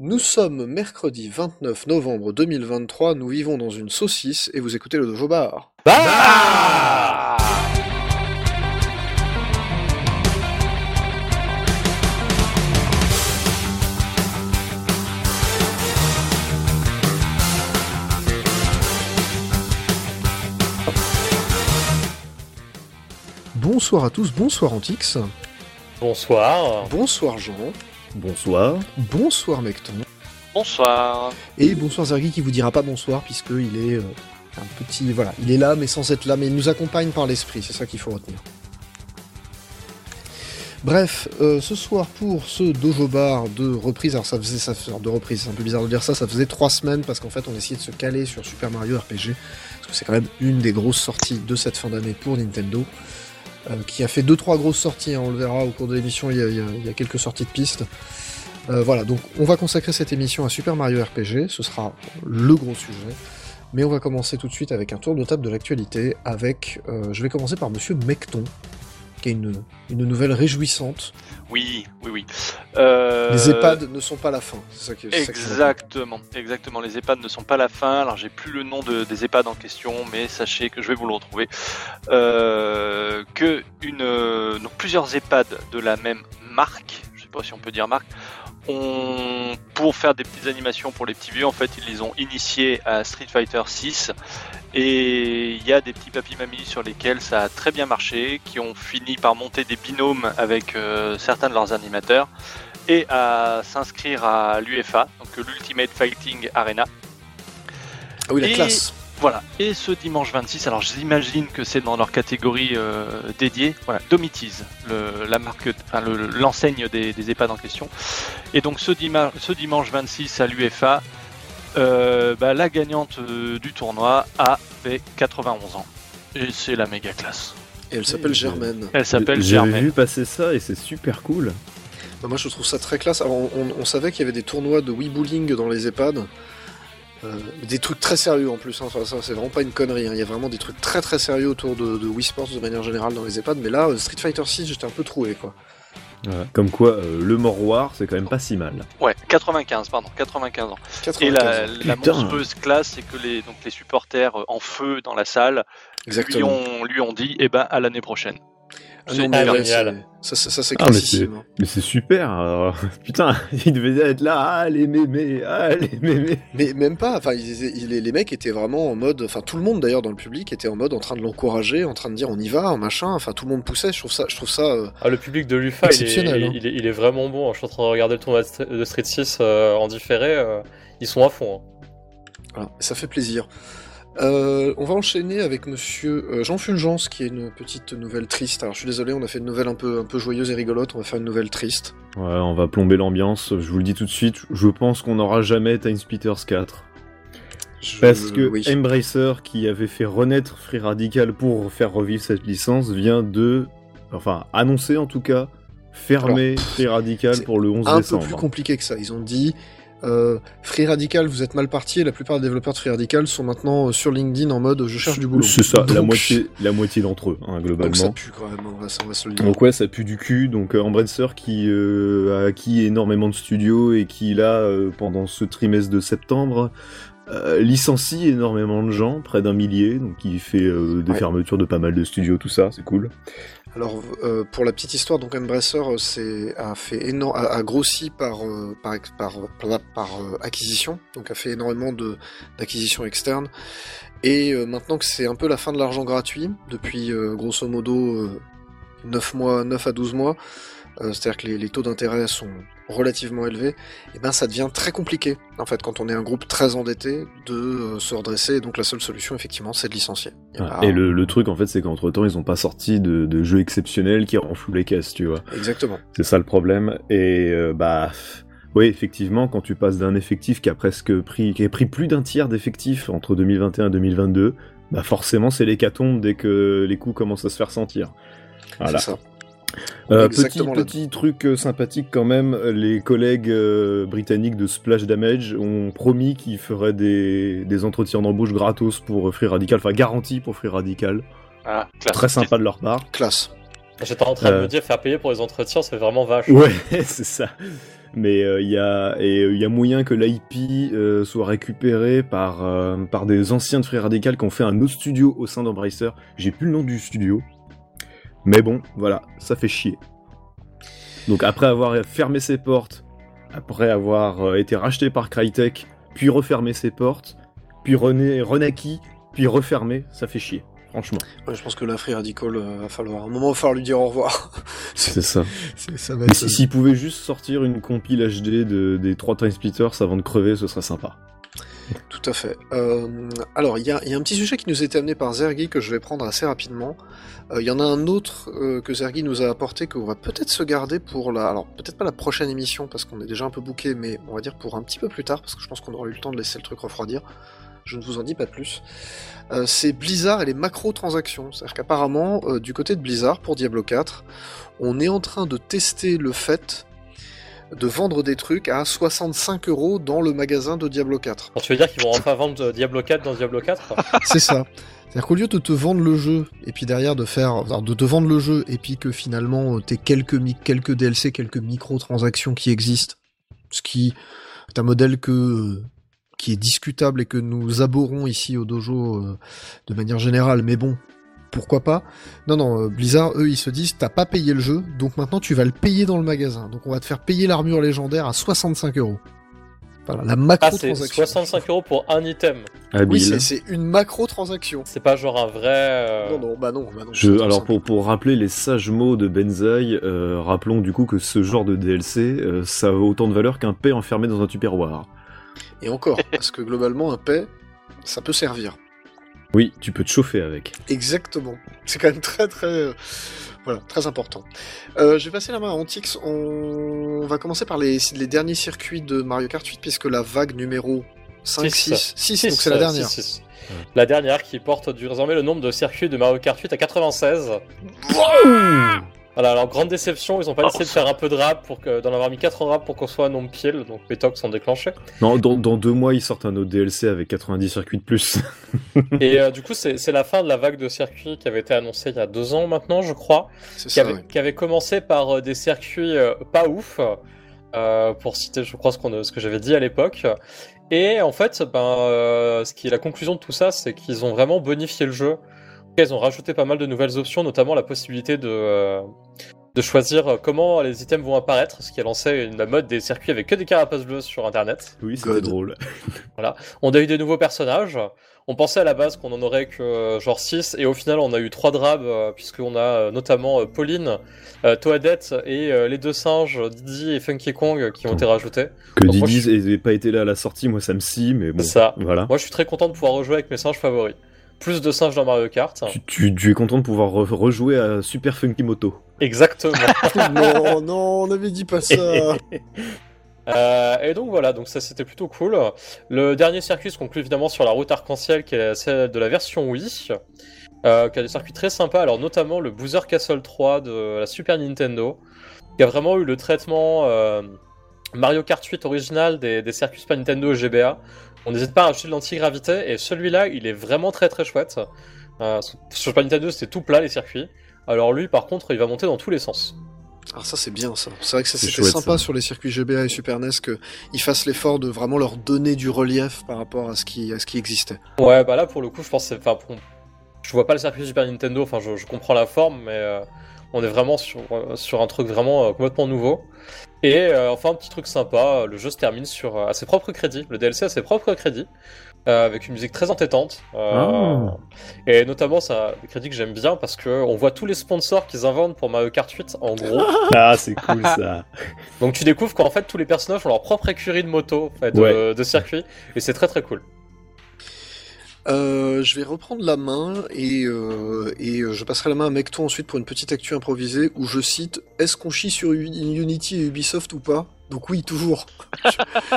Nous sommes mercredi 29 novembre 2023, nous vivons dans une saucisse et vous écoutez le Dojo Bar. Bah Bonsoir à tous, bonsoir Antix, Bonsoir. bonsoir Jean, Bonsoir. bonsoir Mecton, Bonsoir. et bonsoir Zergi qui vous dira pas bonsoir puisqu'il est euh, un petit... Voilà, il est là mais sans être là, mais il nous accompagne par l'esprit, c'est ça qu'il faut retenir. Bref, euh, ce soir pour ce Dojo Bar de reprise, alors ça faisait ça de reprise, c'est un peu bizarre de dire ça, ça faisait trois semaines parce qu'en fait on essayait de se caler sur Super Mario RPG, parce que c'est quand même une des grosses sorties de cette fin d'année pour Nintendo, qui a fait deux trois grosses sorties, hein, on le verra au cours de l'émission, il y a quelques sorties de pistes. Euh, voilà, donc on va consacrer cette émission à Super Mario RPG, ce sera le gros sujet. Mais on va commencer tout de suite avec un tour de table de l'actualité, avec, euh, je vais commencer par Monsieur Mecton, qui une, une nouvelle réjouissante. Oui, oui, oui. Euh, Les EHPAD ne sont pas la fin. C'est ça je Exactement, exactement. Les EHPAD ne sont pas la fin. Alors j'ai plus le nom de- des EHPAD en question, mais sachez que je vais vous le retrouver. Euh, que une, euh, donc plusieurs EHPAD de la même marque, je sais pas si on peut dire marque, pour faire des petites animations pour les petits vieux, en fait, ils les ont initiés à Street Fighter 6. Et il y a des petits papy mamies sur lesquels ça a très bien marché, qui ont fini par monter des binômes avec euh, certains de leurs animateurs et à s'inscrire à l'UFA, donc l'Ultimate Fighting Arena. Ah oui, la Et- classe. Voilà. Et ce dimanche 26, alors j'imagine que c'est dans leur catégorie euh, dédiée, voilà, Domitis, le, la marque, enfin, le- l'enseigne des, des EHPAD en question. Et donc ce, dima- ce dimanche 26 à l'UFA, euh, bah, la gagnante euh, du tournoi avait 91 ans. Et c'est la méga classe. Et elle s'appelle Germaine. Elle s'appelle Germaine. vu passer ça et c'est super cool. Bah, moi, je trouve ça très classe. Alors, on, on- on savait qu'il y avait des tournois de Wii Bowling dans les EHPAD. Euh, des trucs très sérieux en plus, hein. Enfin, ça c'est vraiment pas une connerie. hein. Il y a vraiment des trucs très très sérieux autour de, de Wii Sports de manière générale dans les EHPAD. Mais là, euh, Street Fighter 6, j'étais un peu troué quoi. Comme quoi, euh, le moroir, c'est quand même pas si mal. Ouais, 95, pardon, 95 ans. 95 Et la, ans. la monstrueuse classe, c'est que les, donc les supporters en feu dans la salle lui ont, lui ont dit, eh ben, à l'année prochaine. Ah C'est mais ouais, génial. c'est- ça, ça, ça, c'est Ah, mais hein. C'est super. alors. Putain, il devait être là. Ah, les mémés. Ah, les mémés. Mais même pas, enfin, ils- les, les mecs étaient vraiment en mode, enfin tout le monde d'ailleurs dans le public était en mode en train de l'encourager, en train de dire on y va, machin, enfin tout le monde poussait, je trouve ça, je trouve ça, euh, Ah, le public de l'UFA, il est, Exceptionnel, hein. il, est, il est vraiment bon. Je suis en train de regarder le tournoi de Street 6 euh, en différé. euh, ils sont à fond. hein. voilà, ça fait plaisir. Euh, on va enchaîner avec monsieur euh, Jean Fulgence qui est une petite nouvelle triste. Alors je suis désolé, on a fait une nouvelle un peu, un peu joyeuse et rigolote, on va faire une nouvelle triste. Ouais, on va plomber l'ambiance. Je vous le dis tout de suite. Je pense qu'on n'aura jamais Time Splitters 4. Je- Parce que oui. Embracer, qui avait fait renaître Free Radical pour faire revivre cette licence, vient de, enfin, annoncer en tout cas, fermer Free Radical c'est pour le 11 un peu décembre. plus compliqué que ça. Ils ont dit euh, Free Radical, vous êtes mal parti. Et la plupart des développeurs de Free Radical sont maintenant euh, sur LinkedIn en mode je cherche du boulot. C'est ça, la Donc- moitié, la moitié d'entre eux, hein, Donc globalement. ça pue quand même. On va, on va se le dire. Donc ouais, ça pue du cul. Donc euh, Embracer qui euh, a acquis énormément de studios et qui là, euh, pendant ce trimestre de septembre, euh, licencie énormément de gens, près d'un millier. Donc il fait euh, des Ouais. fermetures de pas mal de studios, tout ça, c'est cool. Alors, euh, pour la petite histoire, donc Embracer euh, a, fait a, a grossi par, euh, par, par, par, euh, acquisition, donc a fait énormément d'acquisitions externes. Et maintenant que c'est un peu la fin de l'argent gratuit, depuis grosso modo euh, 9, mois, 9 à 12 mois, c'est-à-dire que les, les taux d'intérêt sont relativement élevés, et ben ça devient très compliqué, en fait, quand on est un groupe très endetté, de euh, se redresser. Et donc la seule solution, effectivement, c'est de licencier. Et le, le truc en fait, c'est qu'entre temps, ils ont pas sorti de, de jeux exceptionnels qui renflouent les caisses, tu vois. Exactement. C'est ça le problème. Et euh, bah, oui, effectivement, quand tu passes d'un effectif qui a presque pris, qui a pris plus d'un tiers d'effectifs entre 2021 et 2022, bah forcément, c'est l'hécatombe dès que les coups commencent à se faire sentir. Voilà. C'est ça. Euh, petit truc euh, sympathique quand même, les collègues euh, britanniques de Splash Damage ont promis qu'ils feraient des, des entretiens d'embauche gratos pour Free Radical, enfin garantis pour Free Radical. Classe. Très sympa de leur part. Classe. J'étais en train de Euh. me dire, faire payer pour les entretiens, c'est vraiment vache. Ouais, c'est ça. Mais euh, il y, a, et, euh, il y a moyen que l'IP euh, soit récupéré par, euh, par des anciens de Free Radical qui ont fait un autre studio au sein d'Embracer. J'ai plus le nom du studio. Mais bon, voilà, ça fait chier. Donc après avoir fermé ses portes, après avoir euh, été racheté par Crytek, puis refermé ses portes, puis rené, renaquis, puis refermé, ça fait chier. Franchement, Ouais, je pense que Free Radical, euh, va falloir un moment, il va falloir lui dire au revoir. c'est ça. C'est- ça va être- si- s'ils pouvaient juste sortir une compile HD de, des 3 Time Splitters avant de crever, ce serait sympa. Tout à fait. Euh, alors, il y a, un petit sujet qui nous a été amené par Zergi que je vais prendre assez rapidement. Euh, Il y en a un autre euh, que Zergi nous a apporté qu'on va peut-être se garder pour la... Alors, peut-être pas la prochaine émission parce qu'on est déjà un peu bouqué, mais on va dire pour un petit peu plus tard parce que je pense qu'on aura eu le temps de laisser le truc refroidir. Je ne vous en dis pas plus. C'est Blizzard et les macro-transactions. C'est-à-dire qu'apparemment, du côté de Blizzard, pour Diablo 4, on est en train de tester le fait de vendre des trucs à 65 euros dans le magasin de Diablo 4. Alors, tu veux dire qu'ils vont enfin vendre euh, Diablo 4 dans Diablo 4 C'est ça. C'est-à-dire qu'au lieu de te vendre le jeu et puis derrière de faire, de te vendre le jeu et puis que finalement euh, t'aies quelques quelques DLC, quelques microtransactions qui existent, ce qui est un modèle que euh, qui est discutable et que nous abhorrons ici au dojo de manière générale, mais bon, pourquoi pas Non, non, euh, Blizzard, eux, ils se disent, t'as pas payé le jeu, donc maintenant tu vas le payer dans le magasin. Donc on va te faire payer l'armure légendaire à 65 euros. Voilà, la Ah, c'est macro-transaction. 65 euros pour un item. oui, Habile. c'est- c'est une macro-transaction. C'est pas genre un vrai. euh, Non, non, bah non, bah non. Je, alors pour, pour rappeler les sages mots de Benzaï, euh, rappelons du coup que ce genre de DLC, euh, ça a autant de valeur qu'un paix enfermé dans un tupperware. Et encore, parce que globalement, un paix, ça peut servir. Oui, tu peux te chauffer avec. Exactement. C'est quand même très très euh, voilà, très important. Euh, je vais passer la main à Antix. On va commencer par les, les derniers circuits de Mario Kart 8 puisque la vague numéro 5 Six. 6 6 six, donc c'est la euh, dernière. La dernière qui porte désormais le nombre de circuits de Mario Kart 8 à 96. Voilà, alors grande déception, ils ont pas essayé de faire un peu de rap pour que d'en avoir mis 4 en rap pour qu'on soit un nombre pile, donc les tocs sont déclenchés. Non, dans, dans deux mois, ils sortent un autre DLC avec 90 circuits de plus. Et euh, du coup, c'est c'est la fin de la vague de circuits qui avait été annoncée il y a deux ans maintenant, je crois, C'est qui ça. avait, ouais. qui avait commencé par euh, des circuits euh, pas ouf, euh, pour citer, je crois, ce, qu'on, ce que j'avais dit à l'époque. Et en fait, ben, euh, ce qui est la conclusion de tout ça, c'est qu'ils ont vraiment bonifié le jeu. Ils ont rajouté pas mal de nouvelles options, notamment la possibilité de, euh, de choisir euh, comment les items vont apparaître, ce qui a lancé une, la mode des circuits avec que des carapaces bleues sur Internet. Oui, c'était God. drôle. On a eu des nouveaux personnages. On pensait à la base qu'on en aurait que euh, genre 6 et au final on a eu 3 drabs euh, puisqu'on a euh, notamment euh, Pauline, euh, Toadette et euh, les deux singes Didi et Funky Kong qui ont été rajoutés. Que Donc, Didi ait pas été là à la sortie, moi ça me scie, mais bon. C'est ça. Voilà. Moi je suis très content de pouvoir rejouer avec mes singes favoris. Plus de singes dans Mario Kart. Tu, tu- tu es content de pouvoir re- rejouer à Super Funky Moto. Exactement. non, non, on avait dit pas ça. Euh, et donc voilà, donc ça c'était plutôt cool. Le dernier circuit se conclut évidemment sur la route arc-en-ciel qui est celle de la version Wii, euh, qui a des circuits très sympas, alors notamment le Boozer Castle 3 de la Super Nintendo, qui a vraiment eu le traitement euh, Mario Kart 8 original des, des circuits Super Nintendo et GBA. On n'hésite pas à acheter de l'antigravité, et celui-là il est vraiment très très chouette. Euh, sur Super Nintendo c'était tout plat les circuits, alors lui par contre il va monter dans tous les sens. Alors ça c'est bien ça. C'est vrai que ça, c'était chouette, sympa ça. sur les circuits GBA et Super NES qu'ils fassent l'effort de vraiment leur donner du relief par rapport à ce qui, à ce qui existait. Ouais, bah là pour le coup, je pense, que c'est- enfin, pour- je vois pas le circuit Super Nintendo. Enfin, je, je comprends la forme, mais euh, on est vraiment sur euh, sur un truc vraiment euh, complètement nouveau. Et euh, enfin, un petit truc sympa, le jeu se termine sur euh, à ses propres crédits. Le DLC a ses propres crédits. euh, avec une musique très entêtante. Ah. Et notamment, ça, des crédits que j'aime bien parce que on voit tous les sponsors qu'ils inventent pour Mario Kart 8 en gros. Ah, c'est cool ça. Donc tu découvres qu'en fait tous les personnages ont leur propre écurie de moto, en fait, de, Ouais. de circuit, et c'est très très cool. Euh, je vais reprendre la main et, euh, et euh, je passerai la main à Mecton ensuite pour une petite actu improvisée où je cite Est-ce qu'on chie sur Unity et Ubisoft ou pas? Donc oui, toujours. je,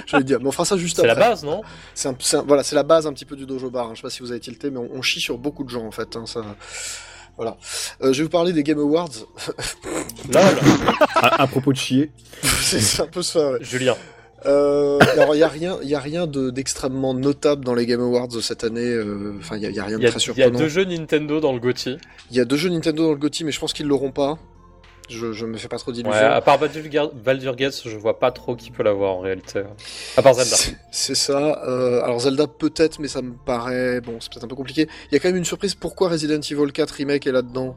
je vais dire, mais on fera ça juste C'est la après. base, non? C'est un- c'est un- voilà, c'est la base un petit peu du dojo bar. hein. Je sais pas si vous avez tilté, mais on, on chie sur beaucoup de gens en fait. hein, ça... Voilà. Euh, je vais vous parler des Game Awards. Là, là. À, à propos de chier, c'est c'est un peu ça. Ouais. Julien. Euh, alors il y a rien, il y a rien de- d'extrêmement notable dans les Game Awards cette année. euh, Enfin, il y, a- rien de a, très il y a surprenant. deux jeux Nintendo dans le GOTY. Il y a deux jeux Nintendo dans le GOTY, mais je pense qu'ils l'auront pas. Je, je me fais pas trop Ouais, d'illusions. à part Baldur Baldur Gates, je vois pas trop qui peut l'avoir en réalité. À part Zelda. C'est- C'est ça. Euh, alors Zelda peut-être, mais ça me paraît bon, c'est peut-être un peu compliqué. Il y a quand même une surprise. Pourquoi Resident Evil 4 remake est là-dedans?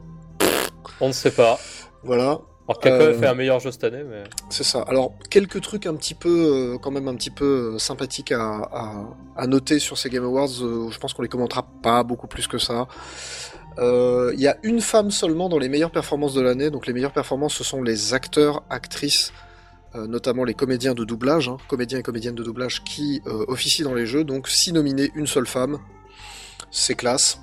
On ne sait pas. Voilà, Alors Capcom Euh, a fait un meilleur jeu cette année, mais. c'est ça. Alors quelques trucs un petit peu, euh, quand même un petit peu euh, sympathiques à, à, à noter sur ces Game Awards. je pense qu'on les commentera pas beaucoup plus que ça. Euh, Il y a une femme seulement dans les meilleures performances de l'année. Donc les meilleures performances, ce sont les acteurs, actrices, euh, notamment les comédiens de doublage, hein, comédiens et comédiennes de doublage qui euh, officient dans les jeux. Donc six nominés, une seule femme. C'est classe.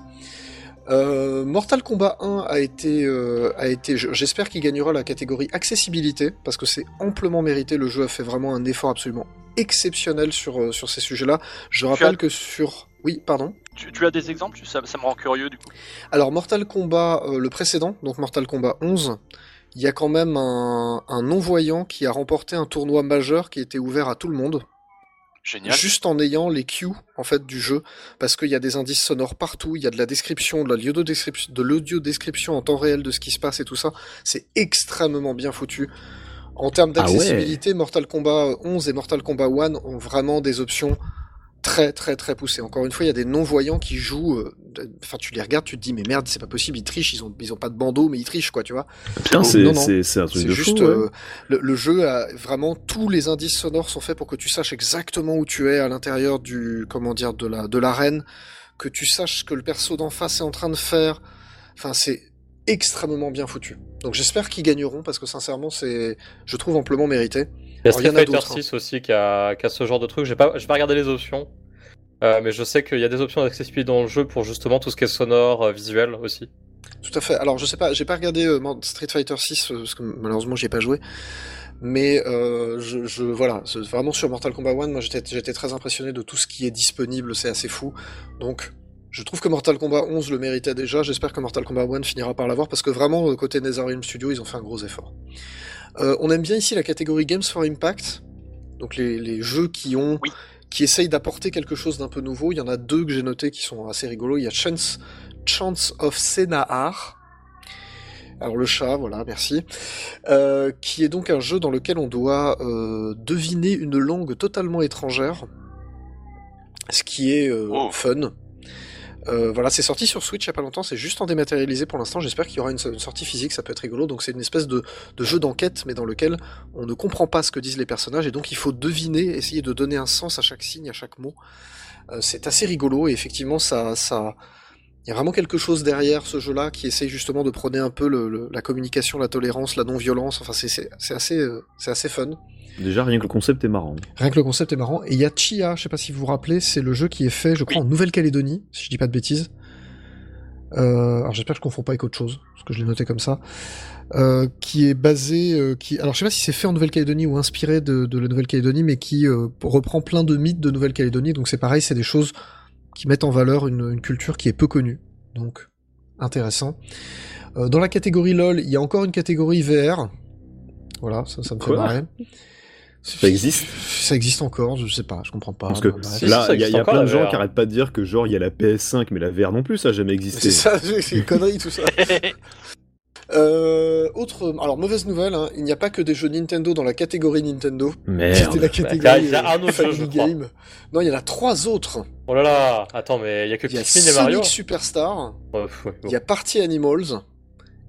Euh, Mortal Kombat 1 a été, euh, a été, je- j'espère qu'il gagnera la catégorie accessibilité parce que c'est amplement mérité. Le jeu a fait vraiment un effort absolument exceptionnel sur euh, sur ces sujets-là. Je rappelle as- que sur, oui, pardon. Tu, tu as des exemples? Tu- ça, ça me rend curieux du coup. Alors Mortal Kombat, euh, le précédent, donc Mortal Kombat 11, il y a quand même un, un non-voyant qui a remporté un tournoi majeur qui était ouvert à tout le monde, Génial. juste en ayant les cues en fait du jeu, parce qu'il y a des indices sonores partout, il y a de la description, de la l'audio-description, de l'audio-description en temps réel de ce qui se passe et tout ça, c'est extrêmement bien foutu. En termes Ah ouais. d'accessibilité, Mortal Kombat 11 et Mortal Kombat 1 ont vraiment des options très très très poussées. Encore une fois, il y a des non-voyants qui jouent. euh, Enfin, tu les regardes, tu te dis mais merde, c'est pas possible, ils trichent, ils ont ils ont pas de bandeau, mais ils trichent quoi, tu vois. Putain, c'est un truc de juste fou. ouais. euh, le, le jeu a vraiment tous les indices sonores sont faits pour que tu saches exactement où tu es à l'intérieur du comment dire de la de l'arène, que tu saches ce que le perso d'en face est en train de faire. Enfin, c'est extrêmement bien foutu. Donc j'espère qu'ils gagneront parce que sincèrement, c'est je trouve amplement mérité. Il y a Alors, il y Street Fighter d'autres, hein. 6 aussi qui a, qui a ce genre de truc. J'ai pas, j'ai pas regardé les options. Euh, mais je sais qu'il y a des options d'accessibilité dans le jeu pour justement tout ce qui est sonore, euh, visuel aussi. Tout à fait. Alors je sais pas, j'ai pas regardé euh, Street Fighter 6 parce que malheureusement j'y ai pas joué. Mais je, je voilà, vraiment sur Mortal Kombat 1, moi j'étais j'étais très impressionné de tout ce qui est disponible, c'est assez fou. Donc je trouve que Mortal Kombat 11 le méritait déjà. J'espère que Mortal Kombat 1 finira par l'avoir parce que vraiment côté NetherRealm Studio ils ont fait un gros effort. Euh, on aime bien ici la catégorie Games for Impact, donc les, les jeux qui ont Oui. qui essayent d'apporter quelque chose d'un peu nouveau. Il y en a deux que j'ai notés qui sont assez rigolos. Il y a Chance, Chance of Senahar. Alors le chat, voilà, merci. Euh, qui est donc un jeu dans lequel on doit euh, deviner une langue totalement étrangère. Ce qui est Oh. fun. Euh, voilà, c'est sorti sur Switch il y a pas longtemps, c'est juste en dématérialisé pour l'instant. J'espère qu'il y aura une, sortie physique, ça peut être rigolo. Donc c'est une espèce de, de jeu d'enquête, mais dans lequel on ne comprend pas ce que disent les personnages, et donc il faut deviner, essayer de donner un sens à chaque signe, à chaque mot. Euh, c'est assez rigolo, et effectivement, ça, ça, il y a vraiment quelque chose derrière ce jeu-là qui essaye justement de prôner un peu le, le- la communication, la tolérance, la non-violence. Enfin, c'est, assez, euh, c'est assez fun. Déjà, rien que le concept est marrant. Rien que le concept est marrant. Et il y a Chia, je sais pas si vous vous rappelez, c'est le jeu qui est fait, je crois, en Nouvelle-Calédonie, si je dis pas de bêtises. Euh, alors j'espère que je confonds pas avec autre chose, parce que je l'ai noté comme ça. Euh, qui est basé, qui, alors je sais pas si c'est fait en Nouvelle-Calédonie ou inspiré de, de la Nouvelle-Calédonie, mais qui reprend plein de mythes de Nouvelle-Calédonie. Donc c'est pareil, c'est des choses qui mettent en valeur une, une culture qui est peu connue. Donc intéressant. Euh, dans la catégorie LOL, il y a encore une catégorie VR. Voilà, ça, ça me fait Quoi marrer. Ça existe? Ça existe encore, je sais pas, je comprends pas. Parce que là, il y a, y plein de gens qui arrêtent pas de dire que genre il y a la PS5, mais la VR non plus, ça a jamais Mais existé. C'est ça, c'est une connerie tout ça. Euh, autre, alors mauvaise nouvelle, hein, il n'y a pas que des jeux Nintendo dans la catégorie Nintendo. C'était Merde. la catégorie il y a un euh, autre jeu, je crois. Game. Non, il y en a trois autres. Oh là là, attends, mais il y a que Il y a Pikmin et Mario. Sonic Superstar, Ouais, pff, ouais, bon. il y a Party Animals,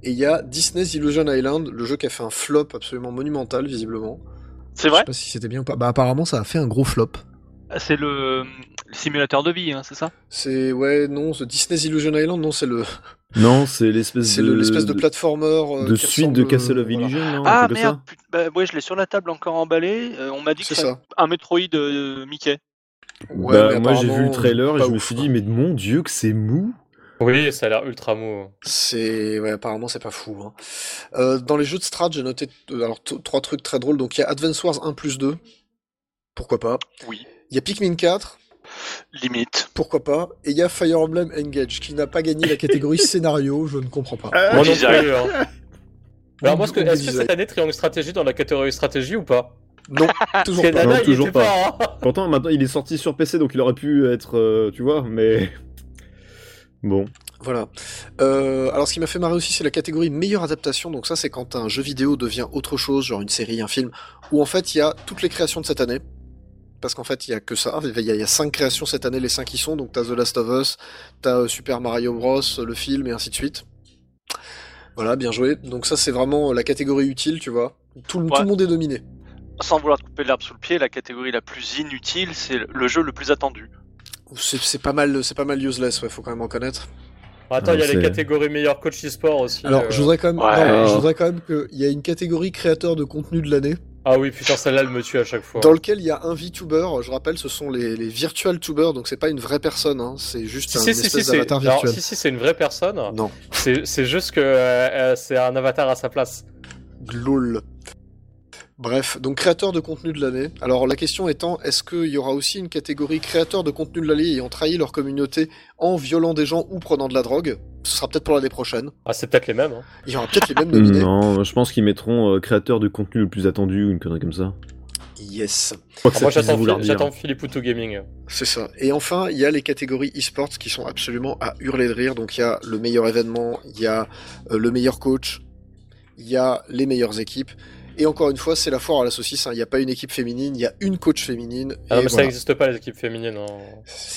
et il y a Disney's Illusion Island, le jeu qui a fait un flop absolument monumental visiblement. C'est Je vrai sais pas si c'était bien ou pas. Bah apparemment ça a fait un gros flop. C'est le, le simulateur de vie, hein, c'est ça? C'est ouais non, The Disney's Illusion Island non c'est le Non, c'est l'espèce de. le- l'espèce de plateformer euh, de suite de ressemble, Castle euh, of voilà. Illusion, non Ah merde, putain, bah, ouais, je l'ai sur la table encore emballé. Euh, on m'a dit que C'est un Metroid euh, Mickey. Ouais, bah, moi j'ai vu apparemment, le trailer et je me suis dit, mais mon dieu, que c'est mou. Oui, ça a l'air ultra mou. C'est ouais, apparemment c'est pas fou. hein. Euh, dans les jeux de strat, j'ai noté euh, alors trois trucs très drôles. Donc il y a Advance Wars 1 plus 2, pourquoi pas. Oui. Il y a Pikmin 4, Limite. pourquoi pas. Et il y a Fire Emblem Engage qui n'a pas gagné la catégorie scénario, je ne comprends pas. Ah, Moi non plus. hein. Alors moi, est-ce que, est-ce que cette année Triangle Stratégie dans la catégorie stratégie ou pas? Non, toujours pas. Non, toujours était pas. hein. Pourtant, maintenant il est sorti sur PC donc il aurait pu être, euh, tu vois, mais. Bon. Voilà. Euh, alors, ce qui m'a fait marrer aussi, c'est la catégorie meilleure adaptation. Donc ça, c'est quand un jeu vidéo devient autre chose, genre une série, un film, où en fait, il y a toutes les créations de cette année. Parce qu'en fait, il y a que ça. Il y, a, il y a cinq créations cette année, les cinq qui sont. Donc t'as The Last of Us, t'as euh, Super Mario Bros, le film, et ainsi de suite. Voilà, bien joué. Donc ça, c'est vraiment la catégorie utile, tu vois. Tout, le- tout Ouais. le monde est dominé. Sans vouloir te couper l'herbe sous le pied, la catégorie la plus inutile, c'est le jeu le plus attendu. C'est pas mal, c'est pas mal useless, ouais, faut quand même en connaître. Attends, il y a les catégories meilleur coach e-sport aussi. Alors, euh. je voudrais quand même, Ouais. non, je voudrais quand même qu'il y a une catégorie créateur de contenu de l'année. Ah oui, putain, celle-là, elle me tue à chaque fois. Dans lequel il y a un VTuber, je rappelle, ce sont les, les virtual tubers, donc c'est pas une vraie personne, hein, c'est juste Si, un si, espèce si, c'est d'avatar virtuel. si, si, c'est une vraie personne. Non, C'est juste que euh, euh, c'est un avatar à sa place. lol. Bref, donc créateur de contenu de l'année. Alors la question étant, est-ce qu'il y aura aussi une catégorie créateur de contenu de l'année ayant trahi leur communauté en violant des gens ou prenant de la drogue? Ce sera peut-être pour l'année prochaine. Ah, c'est peut-être les mêmes. hein. Il y aura peut-être les mêmes nominés. Non, je pense qu'ils mettront euh, créateur de contenu le plus attendu ou une connerie comme ça. Yes, ça moi, j'attends Philippe Poutou Gaming. c'est ça. Et enfin, il y a les catégories e-sports qui sont absolument à hurler de rire. Donc il y a le meilleur événement, il y a euh, le meilleur coach, il y a les meilleures équipes. Et encore une fois, c'est la foire à la saucisse. hein. Il n'y a pas une équipe féminine, il y a une coach féminine. Ah non, mais ça n'existe pas, les équipes féminines.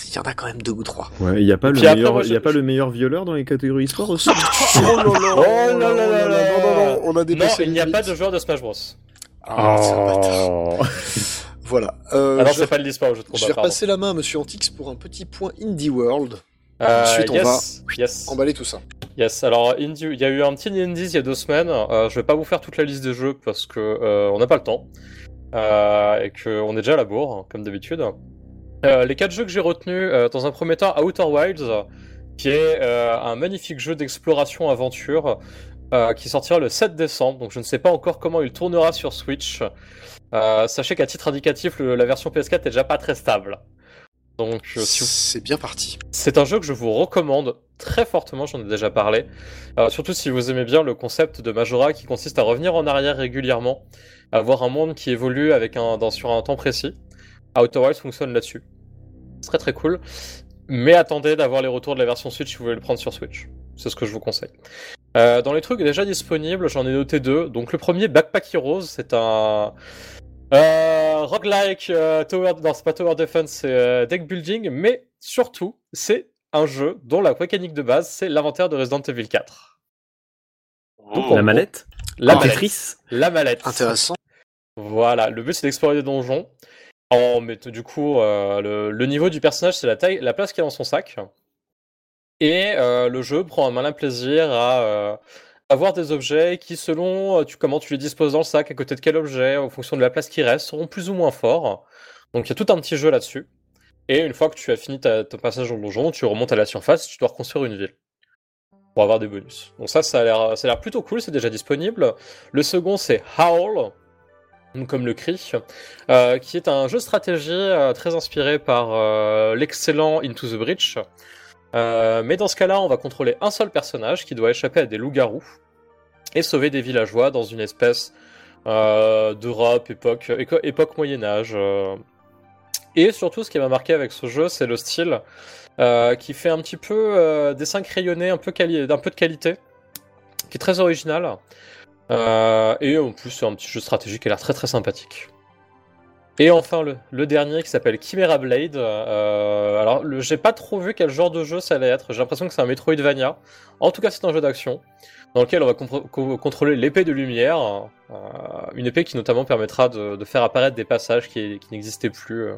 Il y en a quand même deux ou trois. Ouais, il y a pas le meilleur, moi, y a je- pas le meilleur violeur dans les catégories e-sport aussi. Oh là là, Oh là là là là. non, non, non, on a Non, dépassé il n'y a pas de joueur de Smash Bros. Ah. Oh. Voilà. Euh, Ah non, je, c'est vais, pas de l'e-sport, le jeu de je vais repasser la main à Monsieur Antix pour un petit point Indie World. Euh, Ensuite, on yes, yes, Emballer tout ça. yes. Alors, il y a eu un petit Indies il y a deux semaines. Euh, je vais pas vous faire toute la liste des jeux parce que euh, on n'a pas le temps euh, et qu'on est déjà à la bourre, hein, comme d'habitude. Euh, les quatre jeux que j'ai retenus, euh, dans un premier temps, Outer Wilds, qui est euh, un magnifique jeu d'exploration aventure euh, qui sortira le 7 décembre. Donc, je ne sais pas encore comment il tournera sur Switch. Euh, sachez qu'à titre indicatif, le- la version PS4 est déjà pas très stable. Donc, euh, si vous C'est bien parti. c'est un jeu que je vous recommande très fortement, j'en ai déjà parlé. Euh, surtout si vous aimez bien le concept de Majora qui consiste à revenir en arrière régulièrement, à voir un monde qui évolue avec un, dans, sur un temps précis. Outer Wilds fonctionne là-dessus. C'est très très cool. Mais attendez d'avoir les retours de la version Switch si vous voulez le prendre sur Switch. C'est ce que je vous conseille. Euh, dans les trucs déjà disponibles, j'en ai noté deux. Donc le premier, Backpack Heroes, c'est un euh, roguelike euh, tower, non c'est pas tower defense, c'est euh, deck building, mais surtout c'est un jeu dont la mécanique de base c'est l'inventaire de Resident Evil 4. Oh. La mallette La mallette. Tetris La mallette. Intéressant. Voilà, le but c'est d'explorer des donjons. En mettant du coup euh, le, le niveau du personnage c'est la taille, la place qu'il y a dans son sac. Et euh, le jeu prend un malin plaisir à euh, avoir des objets qui, selon euh, tu, comment tu les disposes dans le sac, à côté de quel objet, en fonction de la place qui reste, seront plus ou moins forts. Donc il y a tout un petit jeu là-dessus. Et une fois que tu as fini ton passage le donjon, tu remontes à la surface, tu dois reconstruire une ville pour avoir des bonus. Donc ça, ça a l'air, ça a l'air plutôt cool, c'est déjà disponible. Le second, c'est Howl, comme le cri, euh, qui est un jeu de stratégie euh, très inspiré par l'excellent Into the Breach. Euh, mais dans ce cas-là, on va contrôler un seul personnage qui doit échapper à des loups-garous et sauver des villageois dans une espèce euh, d'Europe, époque, époque Moyen-Âge. euh. Et surtout, ce qui m'a marqué avec ce jeu, c'est le style euh, qui fait un petit peu dessin crayonné, un peu, d'un peu de qualité, qui est très original. Et en plus, c'est un petit jeu stratégique qui a l'air très très sympathique. Et enfin, le, dernier qui s'appelle Chimera Blade. Euh, alors, j'ai pas trop vu quel genre de jeu ça allait être. J'ai l'impression que c'est un Metroidvania. En tout cas, c'est un jeu d'action dans lequel on va contrôler l'épée de lumière. euh, une épée qui notamment permettra de, faire apparaître des passages qui, n'existaient plus. euh,